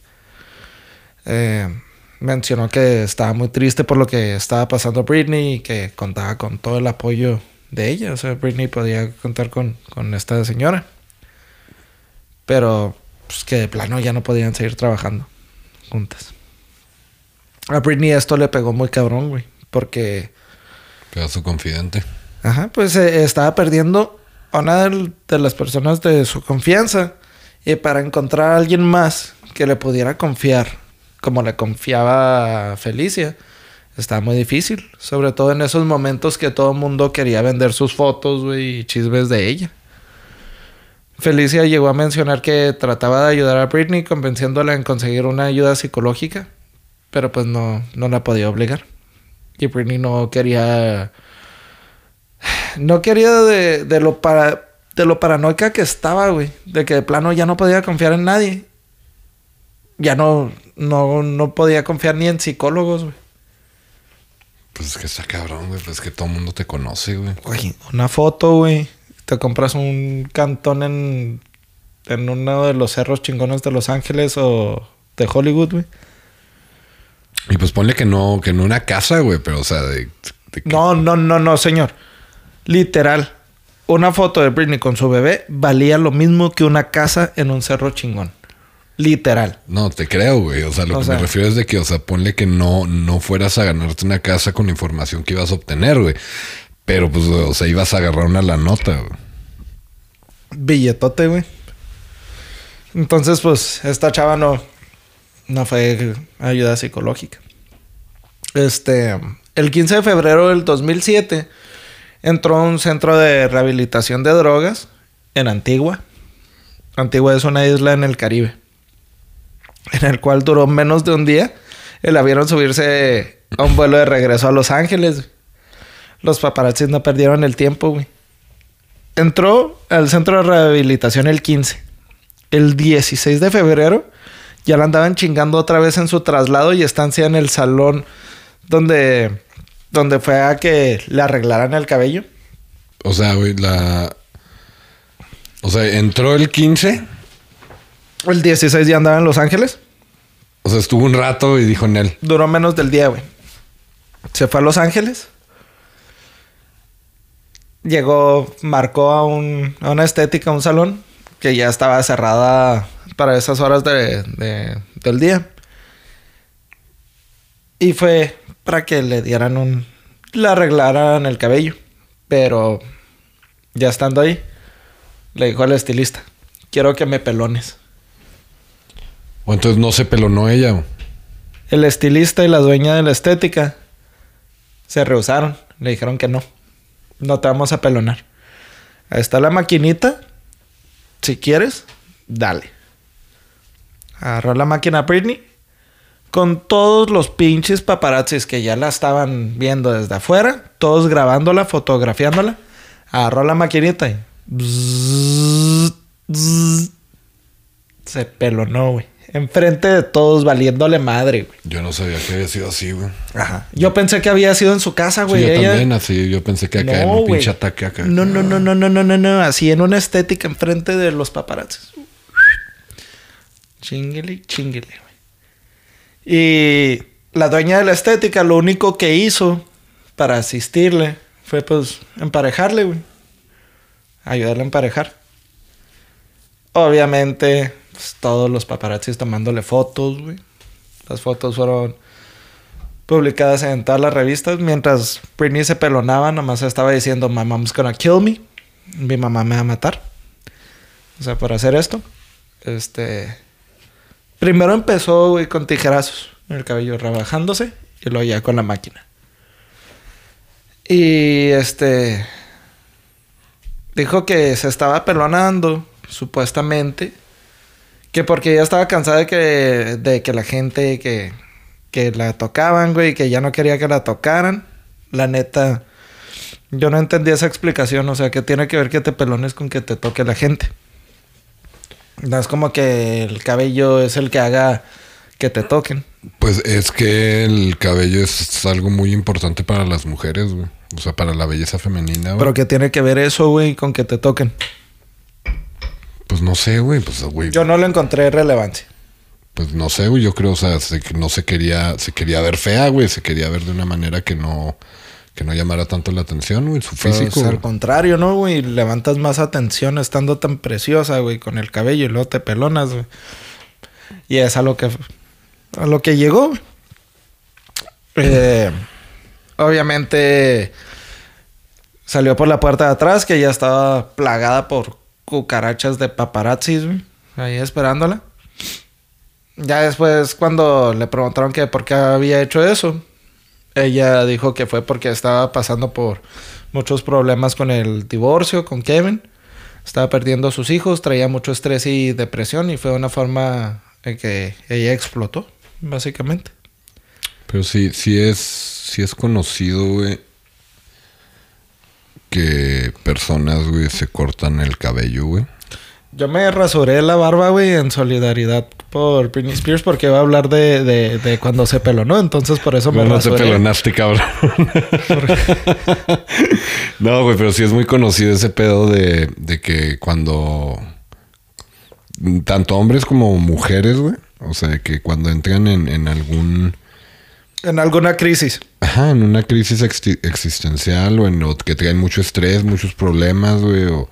Eh, mencionó que estaba muy triste por lo que estaba pasando Britney y que contaba con todo el apoyo de ella. O sea, Britney podía contar con, con esta señora. Pero pues, que de plano ya no podían seguir trabajando juntas. A Britney esto le pegó muy cabrón, güey. Porque, Pedazo confidente. ajá, pues eh, estaba perdiendo a una de las personas de su confianza. Y para encontrar a alguien más que le pudiera confiar, como le confiaba Felicia, estaba muy difícil. Sobre todo en esos momentos que todo el mundo quería vender sus fotos, y chismes de ella. Felicia llegó a mencionar que trataba de ayudar a Britney convenciéndola en conseguir una ayuda psicológica, pero pues no, no la podía obligar. Y Britney no quería... No quería de, de lo para, de lo paranoica que estaba, güey. De que de plano ya no podía confiar en nadie. Ya no, no, no podía confiar ni en psicólogos, güey. Pues es que está cabrón, güey. Pues es que todo el mundo te conoce, güey. Güey, una foto, güey. Te compras un cantón en, en uno de los cerros chingones de Los Ángeles o de Hollywood, güey. Y pues ponle que no, que no una casa, güey. Pero, o sea, de, de que- No, no, no, no, señor. Literal. Una foto de Britney con su bebé valía lo mismo que una casa en un cerro chingón. Literal. No, te creo, güey. O sea, lo O que sea- me refiero es de que, o sea, ponle que no, no fueras a ganarte una casa con la información que ibas a obtener, güey. Pero, pues, o sea, ibas a agarrar una la nota, güey. Billetote, güey. Entonces, pues, esta chava no, no fue ayuda psicológica. Este, el 15 de febrero del 2007, entró a un centro de rehabilitación de drogas en Antigua. Antigua es una isla en el Caribe, en el cual duró menos de un día. Y la vieron subirse a un vuelo de regreso a Los Ángeles. Los paparazzis no perdieron el tiempo, güey. Entró al centro de rehabilitación el 15. El 16 de febrero ya la andaban chingando otra vez en su traslado y estancia en el salón donde, donde fue a que le arreglaran el cabello. O sea, güey, la. O sea, entró el 15. El 16 ya andaba en Los Ángeles. O sea, estuvo un rato y dijo en él. Duró menos del día, güey. Se fue a Los Ángeles. Llegó, marcó a, un, a una estética, a un salón, que ya estaba cerrada para esas horas de, de- del día. Y fue para que le dieran un... Le arreglaran el cabello. Pero ya estando ahí, le dijo al estilista, quiero que me pelones. O entonces no se pelonó ella. El estilista y la dueña de la estética se rehusaron. Le dijeron que no. No te vamos a pelonar. Ahí está la maquinita. Si quieres, dale. Agarró la máquina Britney. Con todos los pinches paparazzis que ya la estaban viendo desde afuera. Todos grabándola, fotografiándola. Agarró la maquinita y... se pelonó, güey. Enfrente de todos, valiéndole madre, güey. Yo no sabía que había sido así, güey. Ajá. Yo pensé que había sido en su casa, güey. Sí, yo Ella- también, así. Yo pensé que acá en un güey. pinche ataque acá. No, no, no, no, no, no, no, no. Así en una estética enfrente de los paparazzis. Chinguele, chinguele, güey. Y la dueña de la estética lo único que hizo para asistirle fue pues emparejarle, güey. Ayudarle a emparejar. Obviamente, pues, todos los paparazzis tomándole fotos, güey. Las fotos fueron publicadas en todas las revistas. Mientras Britney se pelonaba, nomás estaba diciendo, My mom's gonna kill me. Mi mamá me va a matar. O sea, por hacer esto. Este... Primero empezó, con tijerazos en el cabello, rebajándose. Y luego ya con la máquina. Y este... Dijo que se estaba pelonando, supuestamente. Que porque ya estaba cansada de que, de que la gente que, que la tocaban, güey, que ya no quería que la tocaran. La neta, yo no entendí esa explicación. O sea, que tiene que ver que te pelones con que te toque la gente. No es como que el cabello es el que haga que te toquen. Pues es que el cabello es algo muy importante para las mujeres, güey. O sea, para la belleza femenina, güey. Pero que tiene que ver eso, güey, con que te toquen. Pues no sé, güey. Pues, güey. Yo no le encontré relevancia. Pues no sé, güey. Yo creo, o sea, se- no se quería, se quería ver fea, güey. Se quería ver de una manera que no, que no llamara tanto la atención, güey. Su Pues, físico. al güey. contrario, ¿no, güey? Levantas más atención estando tan preciosa, güey, con el cabello y luego te pelonas, güey. Y es a lo que, a lo que llegó, güey. Eh, obviamente salió por la puerta de atrás, que ya estaba plagada por cucarachas de paparazzis, güey. Ahí esperándola. Ya después, cuando le preguntaron que por qué había hecho eso, ella dijo que fue porque estaba pasando por muchos problemas con el divorcio, con Kevin. Estaba perdiendo a sus hijos, traía mucho estrés y depresión y fue una forma en que ella explotó, básicamente. Pero sí, sí es, sí es conocido, güey, que personas, güey, se cortan el cabello, güey. Yo me rasuré la barba, güey, en solidaridad por Britney Spears porque iba a hablar de, de, de cuando se pelonó, entonces por eso me No, no te pelonaste, cabrón. no, güey, pero sí es muy conocido ese pedo de, de que cuando tanto hombres como mujeres, güey, o sea, que cuando entran en, en algún En alguna crisis. Ajá, en una crisis exi- existencial o en o que traen mucho estrés, muchos problemas, güey, o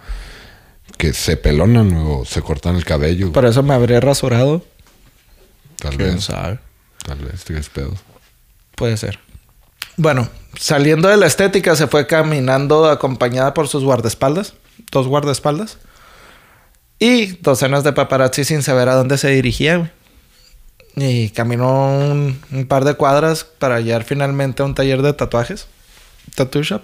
que se pelonan o se cortan el cabello. Por eso me habré rasurado. Tal ¿Quién vez, sabe? tal vez, tres pedos. Puede ser. Bueno, saliendo de la estética, se fue caminando acompañada por sus guardaespaldas. Dos guardaespaldas. Y docenas de paparazzi sin saber a dónde se dirigía. Y caminó un, un par de cuadras para llegar finalmente a un taller de tatuajes. Tattoo shop.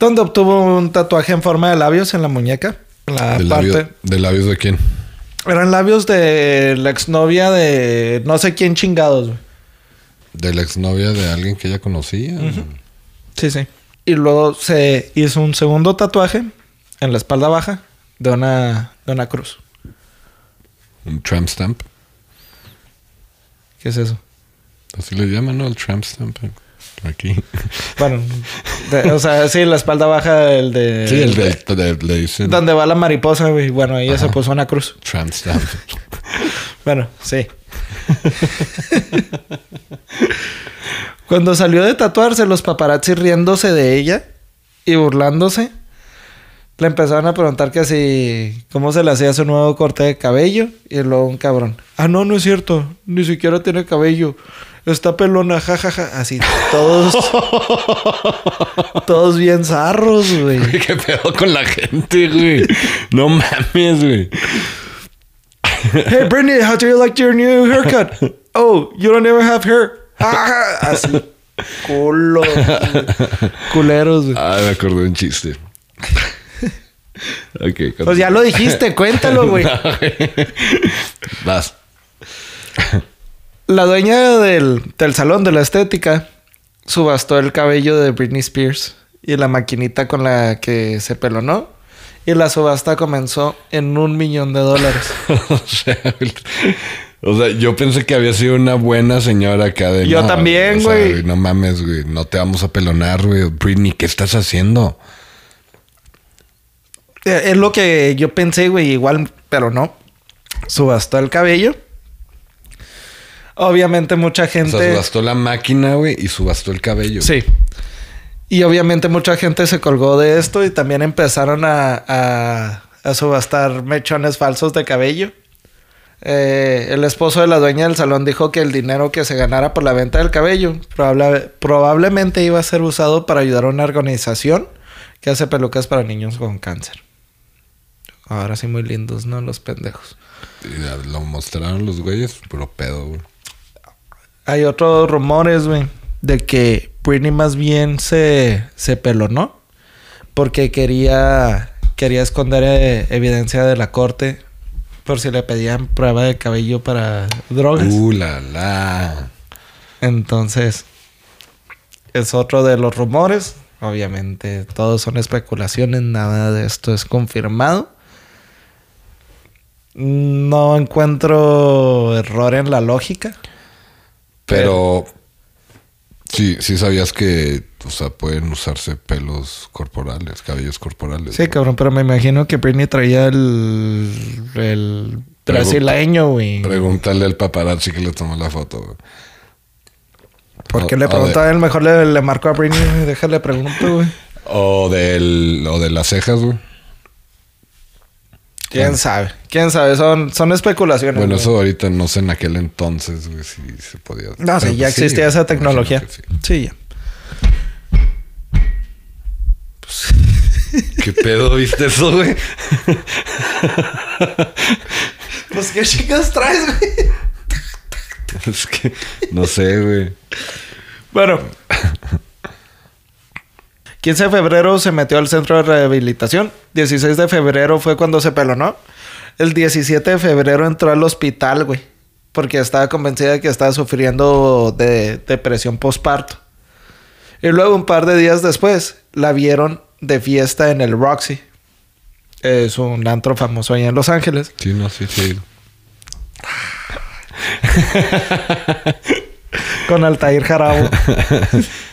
Donde obtuvo un tatuaje en forma de labios en la muñeca. En la ¿De, parte. labio- ¿De labios de quién? Eran labios de la exnovia de no sé quién chingados, güey. ¿De la exnovia de alguien que ella conocía? Sí, sí. Y luego se hizo un segundo tatuaje en la espalda baja de una, de una cruz. ¿Un tramp stamp? ¿Qué es eso? Así le llaman, ¿no? El tramp stamp. Aquí. Bueno, de- o sea, sí, la espalda baja, el de... Sí, el de, de- le dicen Donde va la mariposa, güey. Bueno, ella se puso una cruz. tramp stamp. *laughs* Bueno, sí. *laughs* Cuando salió de tatuarse, los paparazzi riéndose de ella y burlándose, le empezaron a preguntar que si... ¿Cómo se le hacía su nuevo corte de cabello? Y luego un cabrón. Ah, no, no es cierto. Ni siquiera tiene cabello. Está pelona, jajaja. Así, todos... *laughs* todos bien zarros, güey. ¿Qué pedo con la gente, güey? No mames, güey. Hey, Brittany, how do you like your new haircut? Oh, you don't ever have hair. Así. Culo. Culeros, güey. Ah, me acordé de un chiste. ok. Pues ya lo dijiste, cuéntalo, güey. *laughs* Vas. La dueña del, del salón de la estética subastó el cabello de Britney Spears y la maquinita con la que se pelonó. Y la subasta comenzó en un millón de dólares. *laughs* o, sea, o sea, yo pensé que había sido una buena señora acá de... Yo también, o sea, güey. no mames, güey. No te vamos a pelonar, güey. Britney, ¿qué estás haciendo? Eh, Es lo que yo pensé, güey, igual, pero no. Subastó el cabello. Obviamente mucha O gente... sea, subastó la máquina, güey, y subastó el cabello. Sí. Y obviamente mucha gente se colgó de esto y también empezaron a, a- a subastar mechones falsos de cabello. Eh, el esposo de la dueña del salón dijo que el dinero que se ganara por la venta del cabello probable- probablemente iba a ser usado para ayudar a una organización que hace pelucas para niños con cáncer. Ahora sí muy lindos, ¿no? Los pendejos. Lo mostraron los güeyes, puro pedo, güey. Hay otros rumores, güey, de que Britney más bien se, se pelonó porque quería, quería esconder eh, evidencia de la corte por si le pedían prueba de cabello para drogas. Uh, la, la. Entonces, es otro de los rumores. Obviamente, todos son especulaciones, nada de esto es confirmado. No encuentro error en la lógica. Pero sí, sí sabías que, o sea, pueden usarse pelos corporales, cabellos corporales. Sí, ¿no? cabrón, pero me imagino que Britney traía el, el brasileño, güey. Pregúntale al paparazzi que le tomó la foto. güey. ¿Por qué o- le de- a él? Mejor le, le marco a Britney, déjale pregunto, güey. O del, o de las cejas, güey. ¿Quién Bueno. sabe? ¿Quién sabe? Son, son especulaciones. Bueno, güey. eso ahorita no sé en aquel entonces, güey, si se podía. No, sí, ya pues sí, existía esa tecnología. sí. Sí, ya. ¿Qué pedo viste eso, güey? Pues, ¿qué chicas traes, güey? es que no sé, güey. Bueno. 15 de febrero se metió al centro de rehabilitación. 16 de febrero fue cuando se pelonó. El 17 de febrero entró al hospital, güey. Porque estaba convencida de que estaba sufriendo de depresión postparto. Y luego, un par de días después, la vieron de fiesta en el Roxy. Es un antro famoso allá en Los Ángeles. Sí, no, sí, sí. Con Altair Jarabo. *laughs*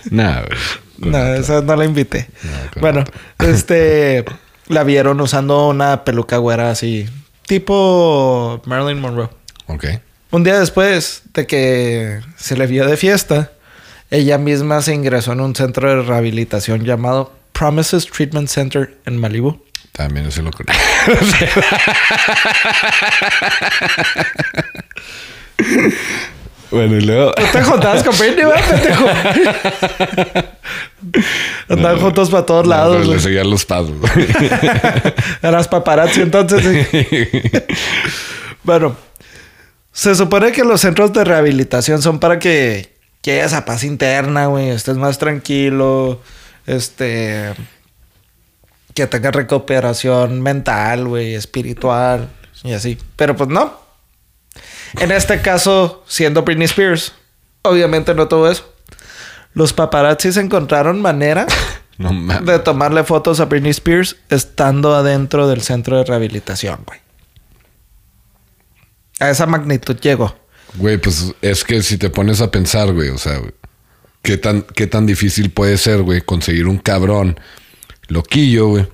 Nah, güey. No, esa no la invité. No, bueno, este... *laughs* La vieron usando una peluca güera así. Tipo Marilyn Monroe. Ok. Un día después de que se le vio de fiesta, ella misma se ingresó en un centro de rehabilitación llamado Promises Treatment Center en Malibu. También eso lo conozco. *laughs* *laughs* bueno, y luego. *laughs* ¿No te juntabas con ¿verdad, pendejo? *laughs* Andaban juntos para todos No, lados. pero le güey. seguían los pasos. *laughs* Eras paparazzi entonces. Bueno, se supone que los centros de rehabilitación son para que llegues a paz interna, güey, estés más tranquilo, este, que tenga recuperación mental, güey, espiritual y así. Pero pues no. En este caso, siendo Britney Spears, obviamente no todo eso. Los paparazzis encontraron manera *laughs* No de tomarle fotos a Britney Spears estando adentro del centro de rehabilitación, güey. A esa magnitud llegó. Güey, pues es que si te pones a pensar, güey, o sea, güey, ¿qué tan, qué tan difícil puede ser, güey, conseguir un cabrón loquillo, güey,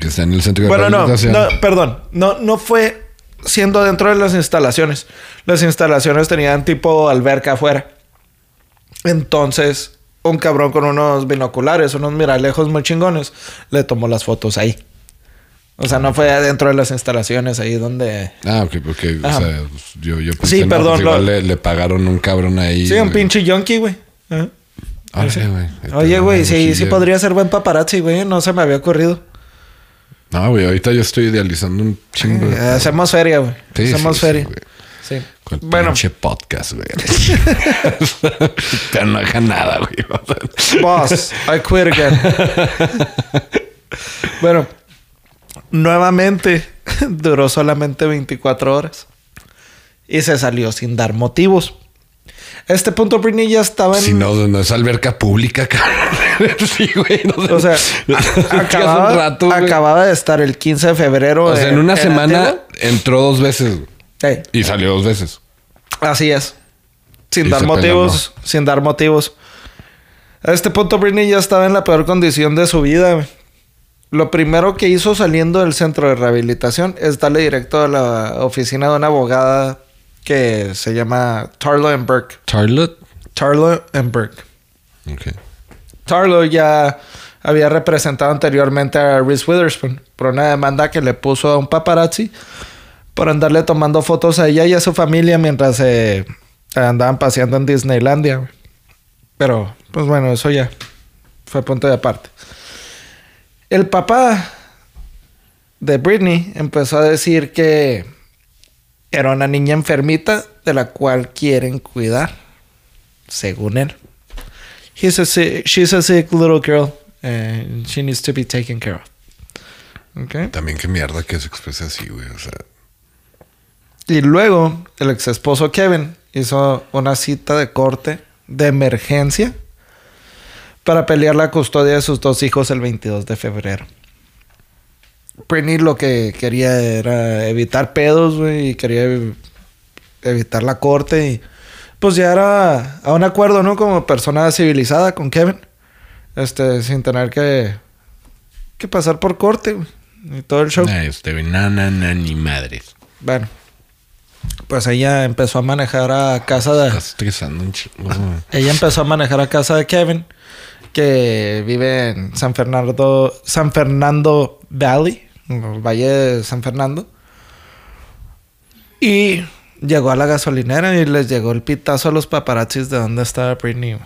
que está en el centro de Mm. Bueno, no, rehabilitación? no, perdón. No, no fue siendo dentro de las instalaciones. Las instalaciones tenían tipo alberca afuera. Entonces, un cabrón con unos binoculares, unos miralejos muy chingones, le tomó las fotos ahí. O sea, no fue adentro de las instalaciones ahí donde... Ah, ok, porque, o sea, yo, yo pensé, Sí, no, perdón, pues, lo- le, le pagaron un cabrón ahí. Sí, un güey. pinche yonki, güey. Ajá. Órale, güey. Oye, güey, sí, sí podría ser buen paparazzi, güey. No se me había ocurrido. No, güey, ahorita yo estoy idealizando un chingo. Eh, hacemos feria, güey. Sí, hacemos sí, feria. Sí. Con el Bueno, pinche podcast, güey. Pero no haga nada, güey. boss, I quit again. bueno, nuevamente *laughs* duró solamente 24 horas. Y se salió sin dar motivos. A este punto Britney ya estaba en... Si no, no es alberca pública, *laughs* cabrón. sí, güey. No. O sea, *laughs* a- acababa, un rato, güey. acababa de estar el 15 de febrero. O sea, en una semana entró dos veces y salió dos veces. así es. Sin Y dar motivos. Sin dar motivos. A este punto Britney ya estaba en la peor condición de su vida. güey. Lo primero que hizo saliendo del centro de rehabilitación es darle directo a la oficina de una abogada que se llama Tarlo and Burke. Charlotte. Tarlo and Burke. Ok. Tarlo ya había representado anteriormente a Reese Witherspoon por una demanda que le puso a un paparazzi por andarle tomando fotos a ella y a su familia mientras se andaban paseando en Disneylandia. Pero, pues bueno, eso ya fue punto de aparte. El papá de Britney empezó a decir que era una niña enfermita de la cual quieren cuidar, según él. He's a sick, she's a sick little girl and she needs to be taken care of. Okay. También qué mierda que se exprese así, güey. O sea, Y luego el ex esposo Kevin hizo una cita de corte de emergencia para pelear la custodia de sus dos hijos el 22 de febrero. Britney lo que quería era evitar pedos, güey, y quería ev- evitar la corte y pues ya era a un acuerdo, ¿no? Como persona civilizada con Kevin. Este, sin tener que, que pasar por corte, güey, y todo el show. este, güey, na, na, na, ni madres. Bueno, pues ella empezó a manejar a casa de... Estás estresando un chingo. güey. Ella empezó a manejar a casa de Kevin, que vive en San Fernando, San Fernando Valley, Valle de San Fernando. Y llegó a la gasolinera y les llegó el pitazo a los paparazzis de dónde estaba Britney.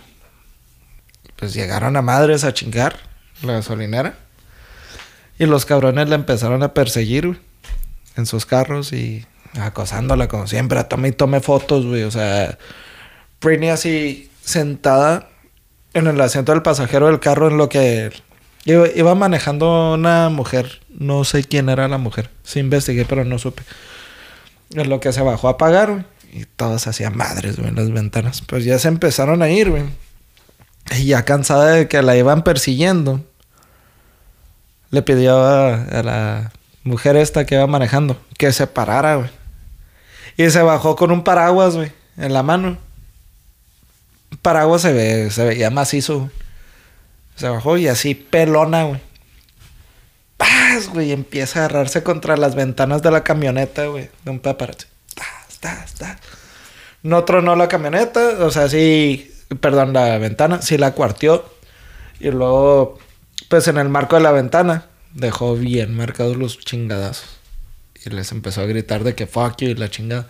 Pues llegaron a madres a chingar la gasolinera. Y los cabrones la empezaron a perseguir, en sus carros y acosándola como siempre. Tome y tome fotos, güey. O sea, Britney así sentada en el asiento del pasajero del carro en lo que iba, manejando una mujer. No sé quién era la mujer. Sí investigué, pero no supe. En lo que se bajó a pagar. Y todos hacían madres, en las ventanas. Pues ya se empezaron a ir. Y ya cansada de que la iban persiguiendo, le pidió a, la mujer esta que iba manejando que se parara. Y se bajó con un paraguas, güey, en la mano. Paraguas se, ve, se veía macizo. Se bajó y así pelona, güey. ¡Paz, güey! Empieza a agarrarse contra las ventanas de la camioneta, güey. De un paparazzi. No tronó la camioneta, o sea, sí... Perdón, la ventana. Sí la cuarteó. Y luego, pues en el marco de la ventana, dejó bien marcados los chingadazos. Y les empezó a gritar de que fuck you y la chingada.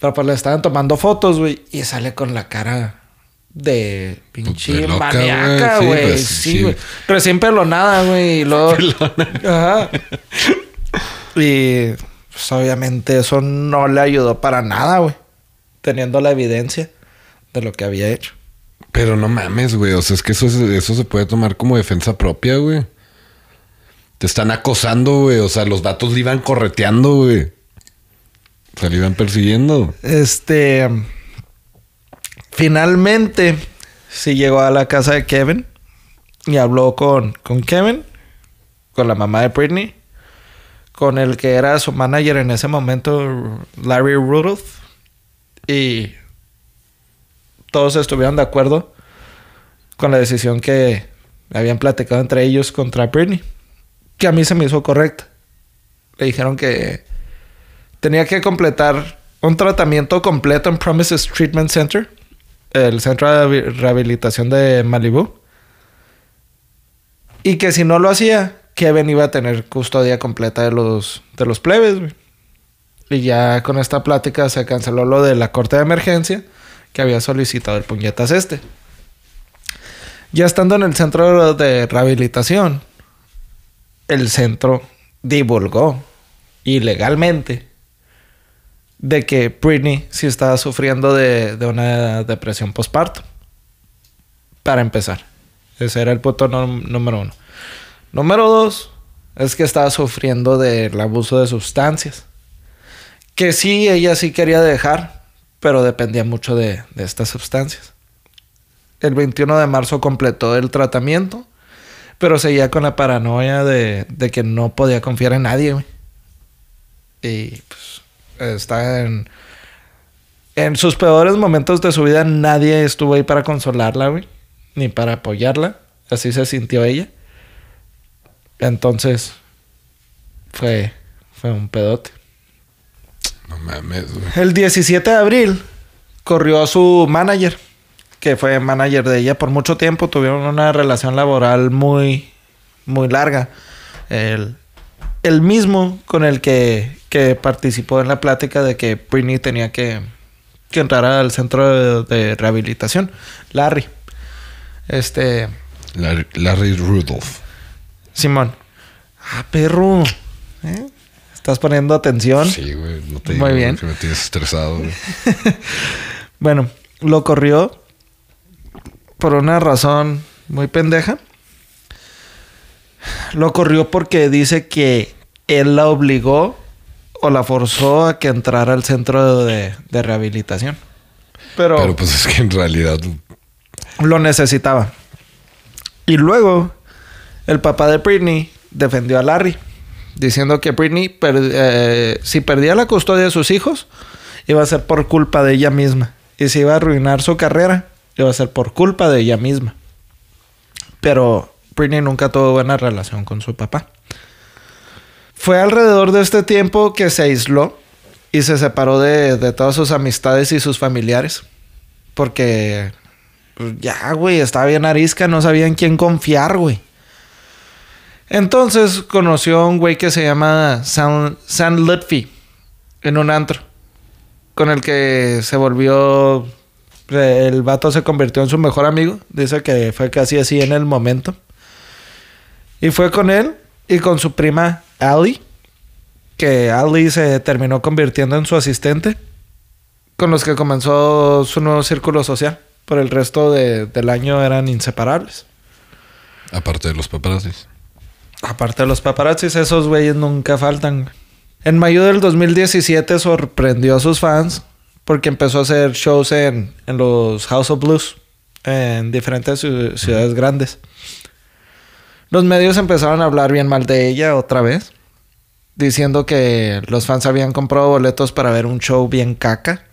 Pero pues le estaban tomando fotos, güey. Y sale con la cara de pinche maníaca, güey. Sí, güey. pues, Sí, sí. güey. Recién pelonada, güey. Y luego. *laughs* Ajá. *laughs* Y pues obviamente eso no le ayudó para nada, güey. Teniendo la evidencia de lo que había hecho. Pero no mames, güey. O sea, es que eso, es- eso se puede tomar como defensa propia, güey. Te están acosando, güey. O sea, los datos le iban correteando, güey. O sea, le iban persiguiendo. Este. Finalmente, sí llegó a la casa de Kevin y habló con, con Kevin, con la mamá de Britney, con el que era su manager en ese momento, Larry Rudolph, y todos estuvieron de acuerdo con la decisión que habían platicado entre ellos contra Britney, que a mí se me hizo correcta. Le dijeron que tenía que completar un tratamiento completo en Promises Treatment Center, el centro de rehabilitación de Malibu. Y que si no lo hacía, Kevin iba a tener custodia completa de los, de los plebes. Y ya con esta plática se canceló lo de la corte de emergencia que había solicitado el puñetas este. Ya estando en el centro de rehabilitación, el centro divulgó ilegalmente de que Britney sí estaba sufriendo de, de una depresión postparto. Para empezar. Ese era el punto número uno. Número dos es que estaba sufriendo del abuso de sustancias. Que sí, ella sí quería dejar, pero dependía mucho de, de estas sustancias. El 21 de marzo completó el tratamiento, pero seguía con la paranoia de, de que no podía confiar en nadie. Y pues está en, en sus peores momentos de su vida, nadie estuvo ahí para consolarla, güey, ni para apoyarla. Así se sintió ella. Entonces, fue, fue un pedote. No mames, güey. El 17 de abril corrió a su manager, que fue manager de ella por mucho tiempo. Tuvieron una relación laboral muy, muy larga. El, el mismo con el que, que participó en la plática de que Britney tenía que, que entrar al centro de, de rehabilitación. Larry. Este. Larry, Larry Rudolph. Simón. Ah, perro. ¿Eh? ¿Estás poniendo atención? Sí, güey. No te Muy digo bien. que me tienes estresado. *laughs* Bueno, lo corrió por una razón muy pendeja. Lo corrió porque dice que él la obligó o la forzó a que entrara al centro de, de rehabilitación. Pero, Pero pues es que en realidad... lo necesitaba. Y luego, el papá de Britney defendió a Larry, diciendo que Britney, per- eh, si perdía la custodia de sus hijos, iba a ser por culpa de ella misma. Y si iba a arruinar su carrera, iba a ser por culpa de ella misma. Pero Britney nunca tuvo buena relación con su papá. Fue alrededor de este tiempo que se aisló y se separó de, todas sus amistades y sus familiares. Porque pues, ya, güey, estaba bien arisca, no sabía en quién confiar, güey. Entonces conoció a un güey que se llama Sam, Sam Lutfi en un antro, con el que se volvió. El vato se convirtió en su mejor amigo. Dice que fue casi así en el momento. Y fue con él y con su prima Ali, que Ali se terminó convirtiendo en su asistente, con los que comenzó su nuevo círculo social. Por el resto de- del año eran inseparables. Aparte de los paparazzis. Aparte de los paparazzis, esos güeyes nunca faltan. En mayo del 2017 sorprendió a sus fans porque empezó a hacer shows en, en los House of Blues en diferentes ciu- ciudades grandes. Los medios empezaron a hablar bien mal de ella otra vez, diciendo que los fans habían comprado boletos para ver un show bien caca.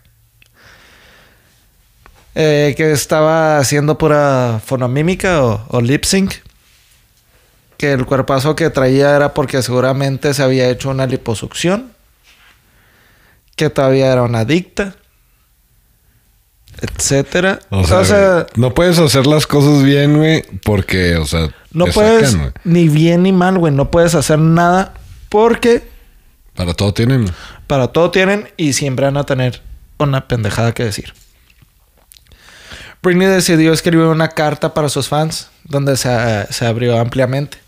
Eh, que estaba haciendo pura fonomímica o, o lip sync. Que el cuerpazo que traía era porque seguramente se había hecho una liposucción, que todavía era una adicta, etcétera. O sea, O sea, güey, no puedes hacer las cosas bien, güey, porque, o sea, no puedes sacan, ni bien ni mal, güey, no puedes hacer nada porque Para todo tienen. para todo tienen y siempre van a tener una pendejada que decir. Britney decidió escribir una carta para sus fans donde se, se abrió ampliamente.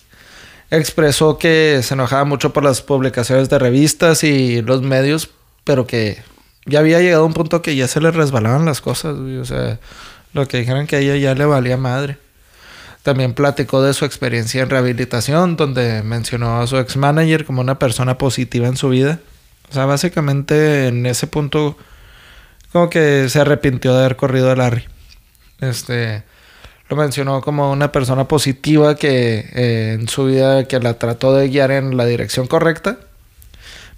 Expresó que se enojaba mucho por las publicaciones de revistas y los medios, pero que ya había llegado a un punto que ya se le resbalaban las cosas. O sea, lo que dijeron que a ella ya le valía madre. también platicó de su experiencia en rehabilitación, donde mencionó a su ex manager como una persona positiva en su vida. O sea, básicamente en ese punto, como que se arrepintió de haber corrido a Larry. Este lo mencionó como una persona positiva que eh, en su vida que la trató de guiar en la dirección correcta.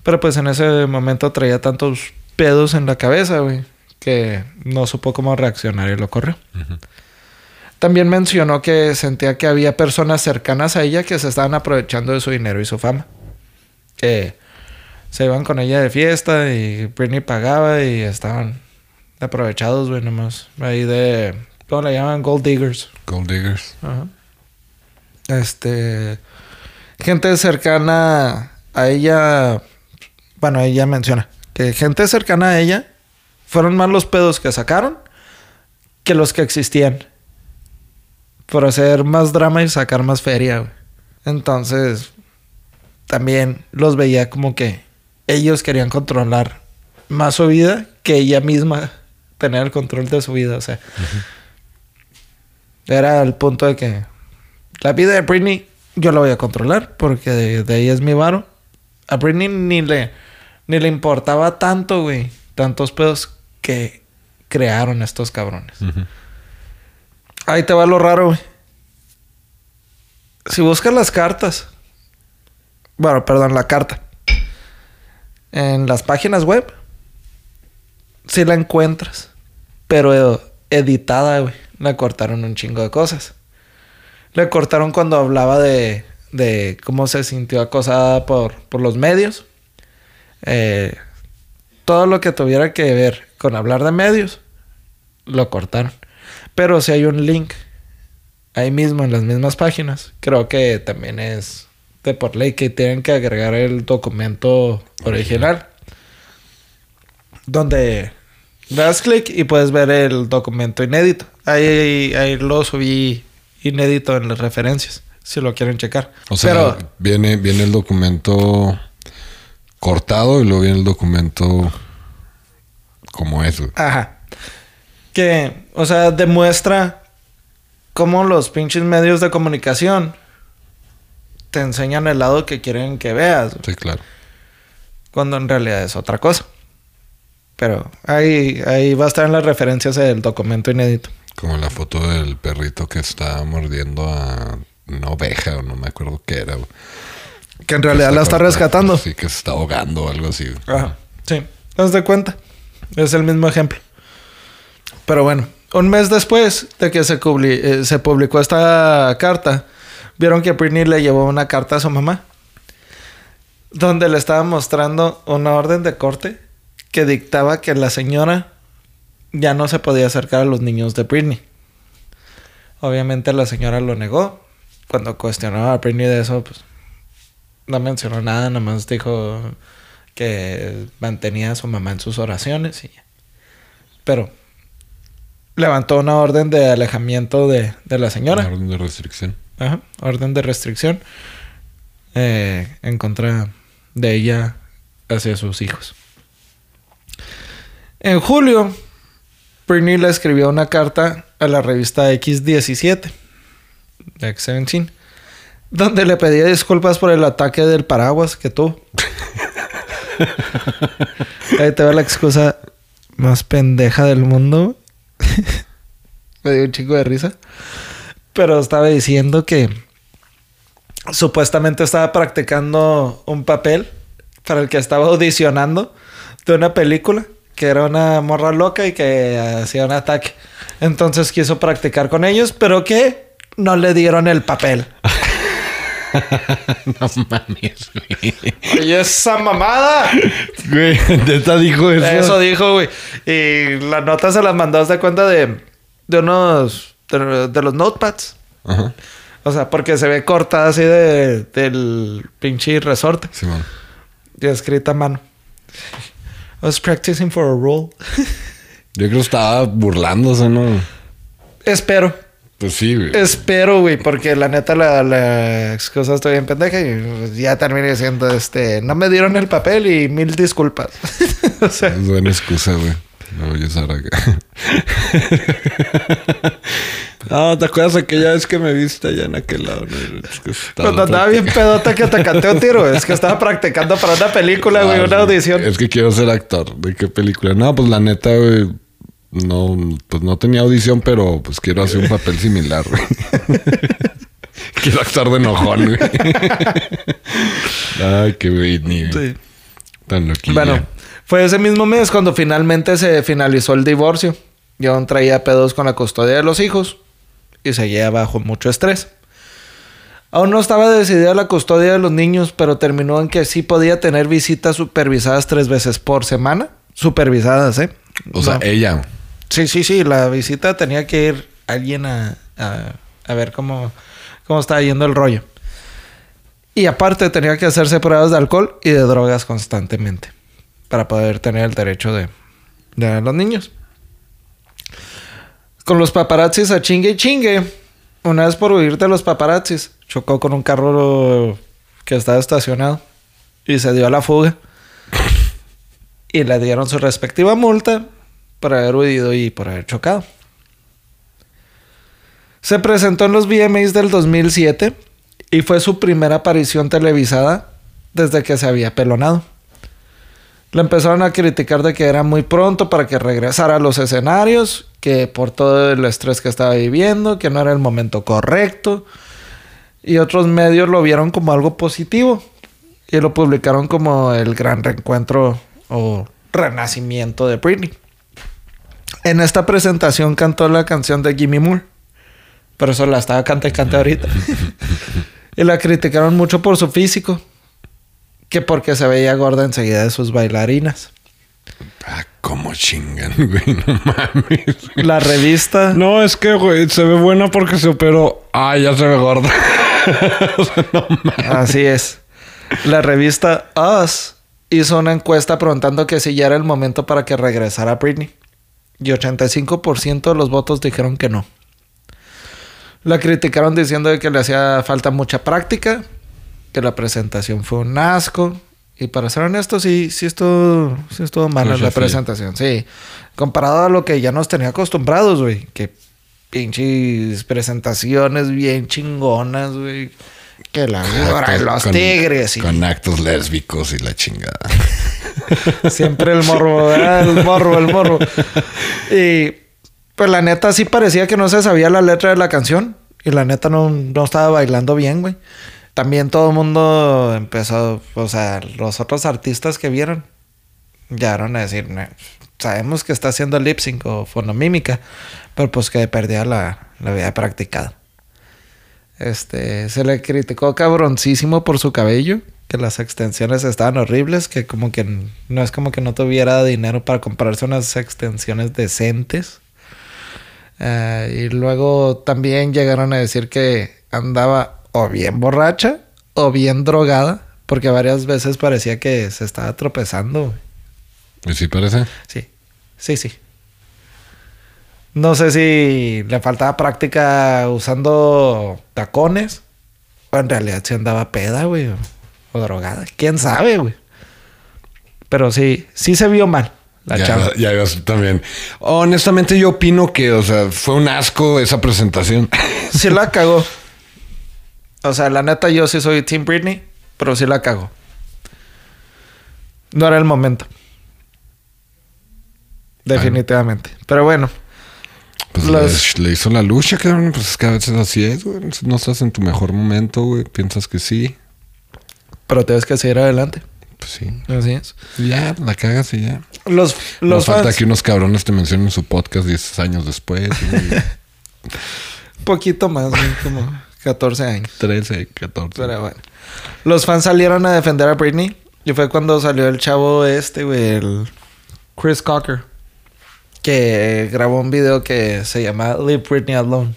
Pero pues en ese momento traía tantos pedos en la cabeza, güey, que no supo cómo reaccionar y lo corrió. También mencionó que sentía que había personas cercanas a ella que se estaban aprovechando de su dinero y su fama. Que se iban con ella de fiesta y Britney pagaba y estaban aprovechados, güey, nomás. Ahí de ¿Cómo le llaman? Gold Diggers. Gold Diggers. Ajá. Este. Gente cercana a ella. Bueno, ella menciona que gente cercana a ella fueron más los pedos que sacaron que los que existían. Por hacer más drama y sacar más feria, güey. Entonces, también los veía como que ellos querían controlar más su vida que ella misma tener el control de su vida. O sea, era el punto de que la vida de Britney yo la voy a controlar porque de, ahí es mi varo. A Britney ni le, ni le importaba tanto, güey. Tantos pedos que crearon estos cabrones. Ahí te va lo raro, güey. Si buscas las cartas. Bueno, perdón, la carta. En las páginas web. Si la encuentras. Pero editada, güey le cortaron un chingo de cosas. Le cortaron cuando hablaba de, de cómo se sintió acosada por, por los medios. Eh, todo lo que tuviera que ver con hablar de medios, lo cortaron. Pero si hay un link ahí mismo en las mismas páginas, creo que también es de por ley que tienen que agregar el documento original. Donde das clic y puedes ver el documento inédito. Ahí, ahí lo subí inédito en las referencias, si lo quieren checar. O sea, viene, viene el documento cortado y luego viene el documento como es. Ajá. Que, o sea, demuestra cómo los pinches medios de comunicación te enseñan el lado que quieren que veas. Sí, claro. Cuando en realidad es otra cosa. Pero ahí, ahí va a estar en las referencias del documento inédito. Como la foto del perrito que está mordiendo a una oveja o no me acuerdo qué era. Que en realidad la está rescatando. Sí, que se está ahogando o algo así. Ajá. Sí. ¿Te de cuenta? Es el mismo ejemplo. Pero bueno, un mes después de que se, eh, se publicó esta carta, vieron que Britney le llevó una carta a su mamá. Donde le estaba mostrando una orden de corte que dictaba que la señora ya no se podía acercar a los niños de Britney. Obviamente la señora lo negó. Cuando cuestionó a Britney de eso, pues no mencionó nada, nomás dijo que mantenía a su mamá en sus oraciones y Pero levantó una orden de alejamiento de, la señora. Una orden de restricción. Ajá, orden de restricción eh, en contra de ella hacia sus hijos. En julio, Britney le escribió una carta a la revista X17, X17, donde le pedía disculpas por el ataque del paraguas que tuvo. *laughs* Ahí te va la excusa más pendeja del mundo. *laughs* Me dio un chico de risa. Pero estaba diciendo que supuestamente estaba practicando un papel para el que estaba audicionando de una película que era una morra loca y que hacía un ataque. Entonces quiso practicar con ellos, pero que no le dieron el papel. *laughs* *laughs* no mames, güey. Oye, esa mamada. Güey, neta dijo eso. Eso dijo, güey. Y la nota se las mandó de cuenta de, de unos. de, los notepads. Ajá. O sea, porque se ve cortada así de, del pinche resorte. Sí, man. Y escrita a mano. I was practicing for a role. Yo creo que estaba burlándose, ¿no? Espero. Pues sí, güey. Espero, güey, porque la neta la, la excusa estoy bien pendeja y pues, ya terminé diciendo, este, no me dieron el papel y mil disculpas. *laughs* o sea. Es buena excusa, güey. No a usar acá. Ah, ¿te acuerdas aquella vez que me viste allá en aquel lado? Es que estaba Cuando andaba bien pedota que te canté un tiro. Es que estaba practicando para una película, güey, Ah, una audición. Es que quiero ser actor. ¿De qué película? No, pues la neta, güey. No, pues no tenía audición, pero pues quiero hacer un papel similar, güey. *laughs* quiero actuar de enojón, güey. *laughs* Ay, qué. Sí. Tan loquilla. Bueno, fue ese mismo mes cuando finalmente se finalizó el divorcio. John traía pedos con la custodia de los hijos y seguía bajo mucho estrés. Aún no estaba decidida la custodia de los niños, pero terminó en que sí podía tener visitas supervisadas tres veces por semana. Supervisadas, ¿eh? O sea, ella. Sí, sí, sí. La visita tenía que ir alguien a, a, a ver cómo, cómo estaba yendo el rollo. Y aparte tenía que hacerse pruebas de alcohol y de drogas constantemente para poder tener el derecho de, de los niños. Con los paparazzis a chingue y chingue. Una vez por huir de los paparazzis, chocó con un carro que estaba estacionado y se dio a la fuga. *laughs* Y le dieron su respectiva multa por haber huido y por haber chocado. Se presentó en los VMAs del 2007 y fue su primera aparición televisada desde que se había pelonado. Le empezaron a criticar de que era muy pronto para que regresara a los escenarios, que por todo el estrés que estaba viviendo, que no era el momento correcto. Y otros medios lo vieron como algo positivo y lo publicaron como el gran reencuentro o renacimiento de Britney. En esta presentación cantó la canción de Jimmy Moore. Por eso la estaba cantando y canta ahorita. y la criticaron mucho por su físico. Que porque se veía gorda enseguida de sus bailarinas. Ah, cómo chingan, *laughs* güey. No mames. La revista... No, es que, güey, se ve buena porque se operó. Ah, ya se ve gorda. *laughs* O sea, no mames. Así es. La revista Us hizo una encuesta preguntando que si ya era el momento para que regresara Britney. Y 85% de los votos dijeron que no. La criticaron diciendo de que le hacía falta mucha práctica, que la presentación fue un asco. Y para ser honesto, sí, sí estuvo, sí estuvo mala la presentación, sí. Comparado a lo que ya nos tenía acostumbrados, güey. Que pinches presentaciones bien chingonas, güey. Que la gorra de los Con- tigres y Con actos lésbicos y la chingada. *laughs* *laughs* siempre el morbo, ¿verdad? el morbo, el morbo. Y pues la neta sí parecía que no se sabía la letra de la canción. Y la neta no, no estaba bailando bien, güey. También todo el mundo empezó, o sea, los otros artistas que vieron, llegaron a decir, "Ne, sabemos que está haciendo lip sync o fonomímica, pero pues que perdía la, la había practicado. Este, se le criticó cabroncísimo por su cabello, que las extensiones estaban horribles, que como que no es como que no tuviera dinero para comprarse unas extensiones decentes. Eh, y luego también llegaron a decir que andaba o bien borracha o bien drogada, porque varias veces parecía que se estaba tropezando. ¿Y sí parece? Sí, sí, sí. No sé si le faltaba práctica usando tacones. O en realidad si andaba peda, güey. O, drogada. ¿Quién sabe, güey? Pero sí, sí se vio mal la ya, chava. ya ibas también. Honestamente, yo opino que, o sea, fue un asco esa presentación. *laughs* Sí la cagó. O sea, la neta yo sí soy Team Britney. Pero sí la cagó. No era el momento. Definitivamente. Pero bueno. Pues le, le hizo la lucha, cabrón. Pues es que a veces así es, güey. No estás en tu mejor momento, güey. Piensas que sí. Pero tienes que seguir adelante. Pues sí. Así es. Ya, la cagas y ya. Los, Nos los falta fans, que unos cabrones te mencionen su podcast 10 años después. güey. *laughs* *laughs* poquito más, como 14 años. 13, 14. Pero bueno. Los fans salieron a defender a Britney. Y fue cuando salió el chavo este, güey, el Chris Cocker. Que grabó un video que se llama Leave Britney Alone.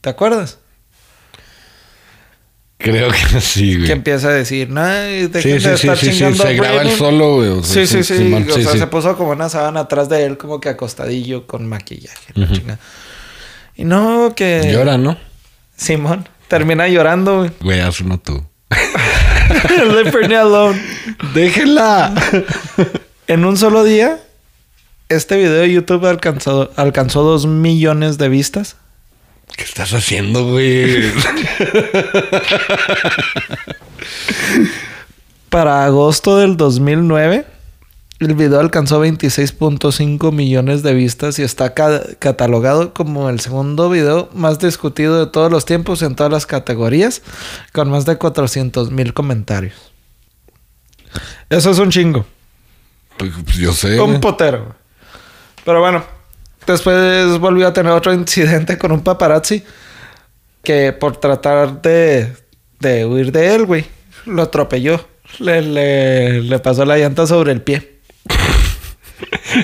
¿Te acuerdas? Creo que *laughs* sí, güey. Que empieza a decir, no, dejen Sí, de sí, sí, estar sí, sí. chingando a Se graba el Britney". solo, güey. o sea, Sí, sí, sí. O sea, sí. se puso como una sábana atrás de él, como que acostadillo con maquillaje. la chingada. Y no, que... Llora, ¿no? Simón. Termina llorando, güey. Güey, haz uno tú. *laughs* Leave Britney alone. ¡Déjela! En un solo día, este video de YouTube alcanzó, alcanzó dos millones de vistas. ¿Qué estás haciendo, güey? Para agosto del 2009, el video alcanzó 26.5 millones de vistas y está ca- catalogado como el segundo video más discutido de todos los tiempos en todas las categorías, con más de 400 mil comentarios. Eso es un chingo. Pues, yo sé. Un potero. Pero bueno, después volvió a tener otro *laughs* incidente con un paparazzi que por tratar de, de huir de él, güey, lo atropelló. Le, le, le pasó la llanta sobre el pie. *laughs*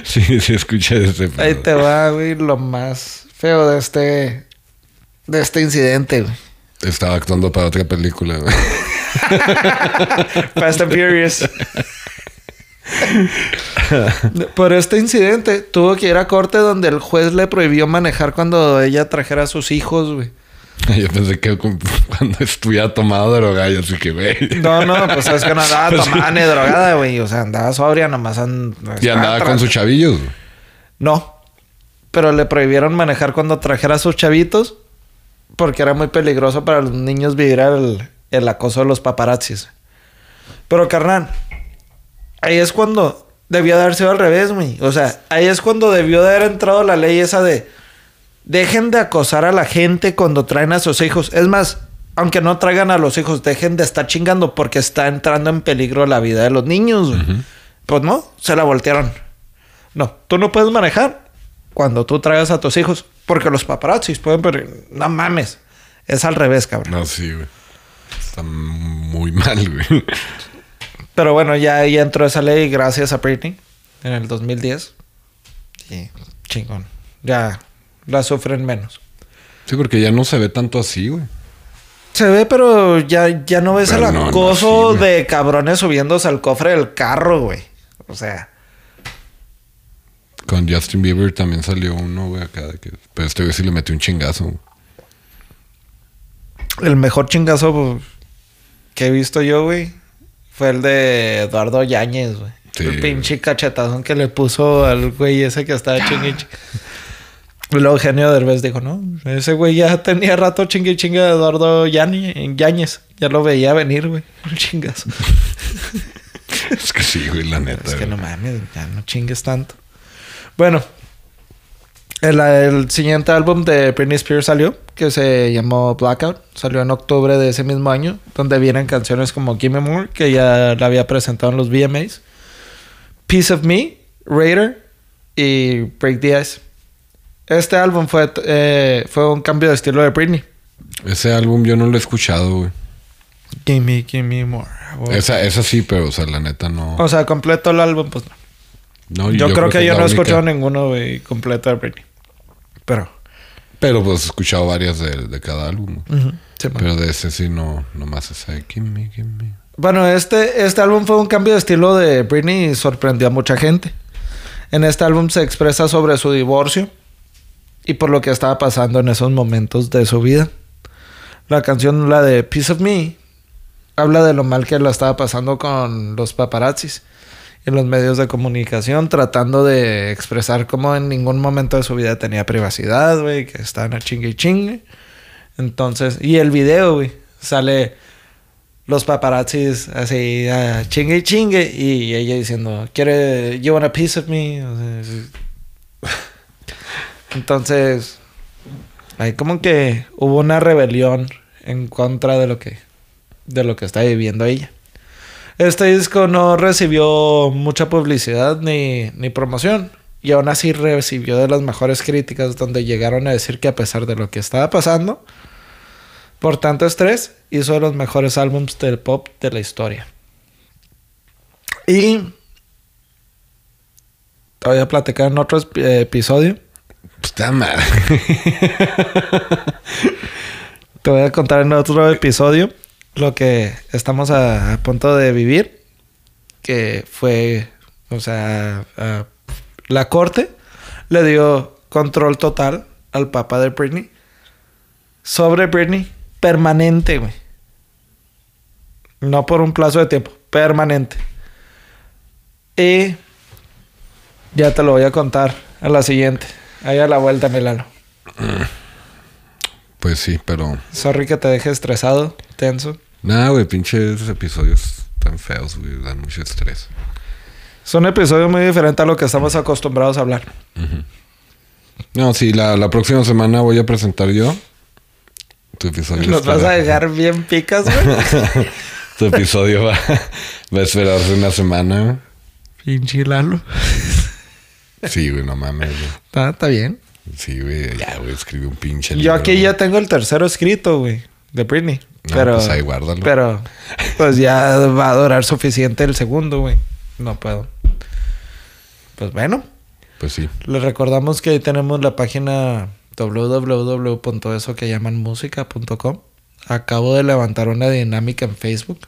Sí, sí, escuché ese. pedo. Ahí te va, güey, lo más feo de este, de este incidente, güey. Estaba actuando para otra película, güey. *laughs* Fast and Furious. *laughs* Por este incidente tuvo que ir a corte donde el juez le prohibió manejar cuando ella trajera a sus hijos, güey. *laughs* Yo pensé que cu- cuando estuviera tomado droga, yo así que, güey. No, no, pues es que no andaba *laughs* Pues tomada ni drogada, güey. O sea, andaba sobria, nomás and- Y andaba con sus chavillos. güey. No. Pero le prohibieron manejar cuando trajera a sus chavitos porque era muy peligroso para los niños vivir el, el acoso de los paparazzis. Pero, carnal, ahí es cuando debió de haber sido al revés, güey. O sea, ahí es cuando debió de haber entrado la ley esa de dejen de acosar a la gente cuando traen a sus hijos. Es más, aunque no traigan a los hijos, dejen de estar chingando porque está entrando en peligro la vida de los niños. güey. Pues no, se la voltearon. No, tú no puedes manejar cuando tú traigas a tus hijos porque los paparazzis pueden... pero No mames. Es al revés, cabrón. No, sí, güey. Está muy *laughs* mal, güey. Pero bueno, ya ahí entró esa ley gracias a Britney en el 2010. Y chingón. Ya la sufren menos. Sí, porque ya no se ve tanto así, güey. Se ve, pero ya, ya no ves Pero el no, no, acoso sí, de cabrones subiéndose al cofre del carro, güey. O sea, Con Justin Bieber también salió uno, güey, acá. De que... Pero este güey sí le metió un chingazo. güey. el mejor chingazo pues, que he visto yo, güey, fue el de Eduardo Yáñez, güey. Sí, el pinche cachetazón que le puso al güey ese que estaba chingue y luego Genio Derbez dijo, no, ese güey ya tenía rato chingue y chingue de Eduardo Yáñez. Ya lo veía venir, güey. *laughs* Chingazo. Es que sí, güey, la neta. es que no mames, ya no chingues tanto. Bueno, el, el siguiente álbum de Britney Spears salió, que se llamó Blackout. Salió en octubre de ese mismo año, donde vienen canciones como Gimme More, que ya la había presentado en los VMAs. Piece of Me, Raider y Break the Ice. Este álbum fue, eh, fue un cambio de estilo de Britney. Ese álbum yo no lo he escuchado, güey. Gimme, gimme more. Esa, esa sí, pero, o sea, la neta no. O sea, completo el álbum, pues no. no Yo, creo, que, yo no he única. escuchado ninguno güey, completo de Britney. Pero. Pero pues he escuchado varias de, de cada álbum. sí. Pero de ese sí no, nomás esa de Gimme, Gimme. Bueno, este, este álbum fue un cambio de estilo de Britney y sorprendió a mucha gente. En este álbum se expresa sobre su divorcio y por lo que estaba pasando en esos momentos de su vida. La canción, la de Piece of Me, habla de lo mal que la estaba pasando con los paparazzis y los medios de comunicación, tratando de expresar cómo en ningún momento de su vida tenía privacidad, güey, que estaban a chingue y chingue. Entonces, y el video, güey, sale los paparazzis así, ah, chingue y chingue, y ella diciendo, ¿quiere, you want a piece of me? *laughs* Entonces, ahí como que hubo una rebelión en contra de lo que, de lo que está viviendo ella. Este disco no recibió mucha publicidad ni, ni promoción. Y aún así recibió de las mejores críticas donde llegaron a decir que a pesar de lo que estaba pasando, por tanto estrés, hizo de los mejores álbums del pop de la historia. Y te voy a platicar en otro eh, episodio. Puta madre. *laughs* Te voy a contar en otro episodio lo que estamos a, a punto de vivir. Que fue, o sea, a- la corte le dio control total al papá de Britney sobre Britney permanente, güey. No por un plazo de tiempo, permanente. Y ya te lo voy a contar a la siguiente. Ahí a la vuelta, Milano. Pues sí, pero... Sorry que te deje estresado, tenso. Nada, güey, pinches episodios tan feos, güey, dan mucho estrés. Es un episodio muy diferente a lo que estamos acostumbrados a hablar. No, sí, la, la próxima semana voy a presentar yo. Tu episodio Nos vas a dejar bien picas, güey. *laughs* Tu episodio va, va a esperarse una semana. Pinche Lalo. Sí, güey, no mames. Ah, está bien. Sí, güey, ya, güey, escribí un pinche Yo libro, aquí güey. ya tengo el tercero escrito, güey. De Britney. No, pero, pues ahí guárdalo. Pero, pues ya va a durar suficiente el segundo, güey. No puedo. Pues bueno, Pues sí. les recordamos que ahí tenemos la página www.esoquellamanmusica.com. Acabo de levantar una dinámica en Facebook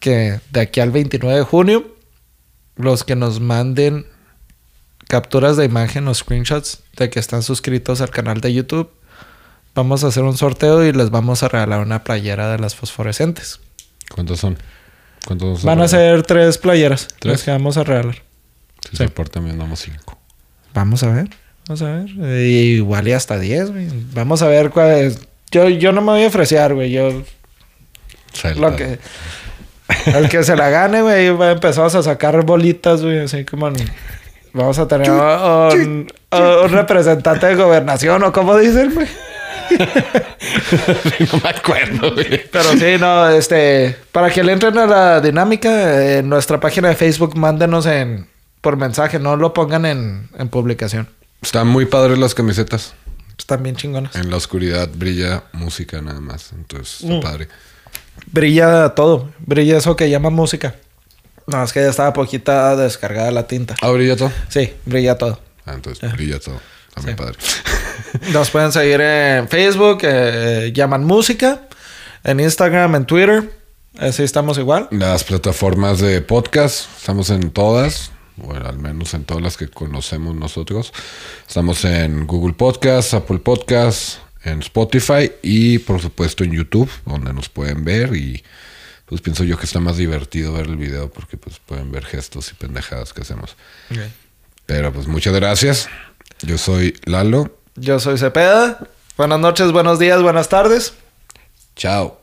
que de aquí al 29 de junio, los que nos manden capturas de imagen o screenshots de que están suscritos al canal de YouTube, vamos a hacer un sorteo y les vamos a regalar una playera de las fosforescentes. ¿Cuántos son? ¿Cuántos Van a ser tres playeras ¿Tres? las que vamos a regalar. Si sí. se portan bien, damos cinco. Vamos a ver, vamos a ver. Eh, igual y hasta 10, güey. Vamos a ver cuál es. Yo, yo no me voy a ofrecer, güey. Yo Salta. lo que... El que se la gane, güey, va- empezamos a sacar bolitas, güey, así como... en- Vamos a tener un, un representante de gobernación, ¿o cómo dicen, güey? *laughs* no me acuerdo, güey. Pero sí, no, este... Para que le entren a la dinámica, eh, en nuestra página de Facebook, mándenos en... Por mensaje, no lo pongan en, en publicación. Están muy padres las camisetas. Están bien chingonas. En la oscuridad brilla música nada más. Entonces, está Mm. padre. Brilla todo. Brilla eso que llama música. No, es que ya estaba poquita descargada la tinta. Ah, brilla todo. Sí, brilla todo. Ah, entonces brilla todo. Está muy Sí. padre. Nos pueden seguir en Facebook, eh, llaman música. En Instagram, en Twitter. Así estamos igual. Las plataformas de podcast, estamos en todas, bueno, al menos en todas las que conocemos nosotros. Estamos en Google Podcast, Apple Podcast, en Spotify y por supuesto en YouTube, donde nos pueden ver y pues pienso yo que está más divertido ver el video porque pues pueden ver gestos y pendejadas que hacemos. Pero pues muchas gracias. Yo soy Lalo. Yo soy Cepeda. Buenas noches, buenos días, buenas tardes. Chao.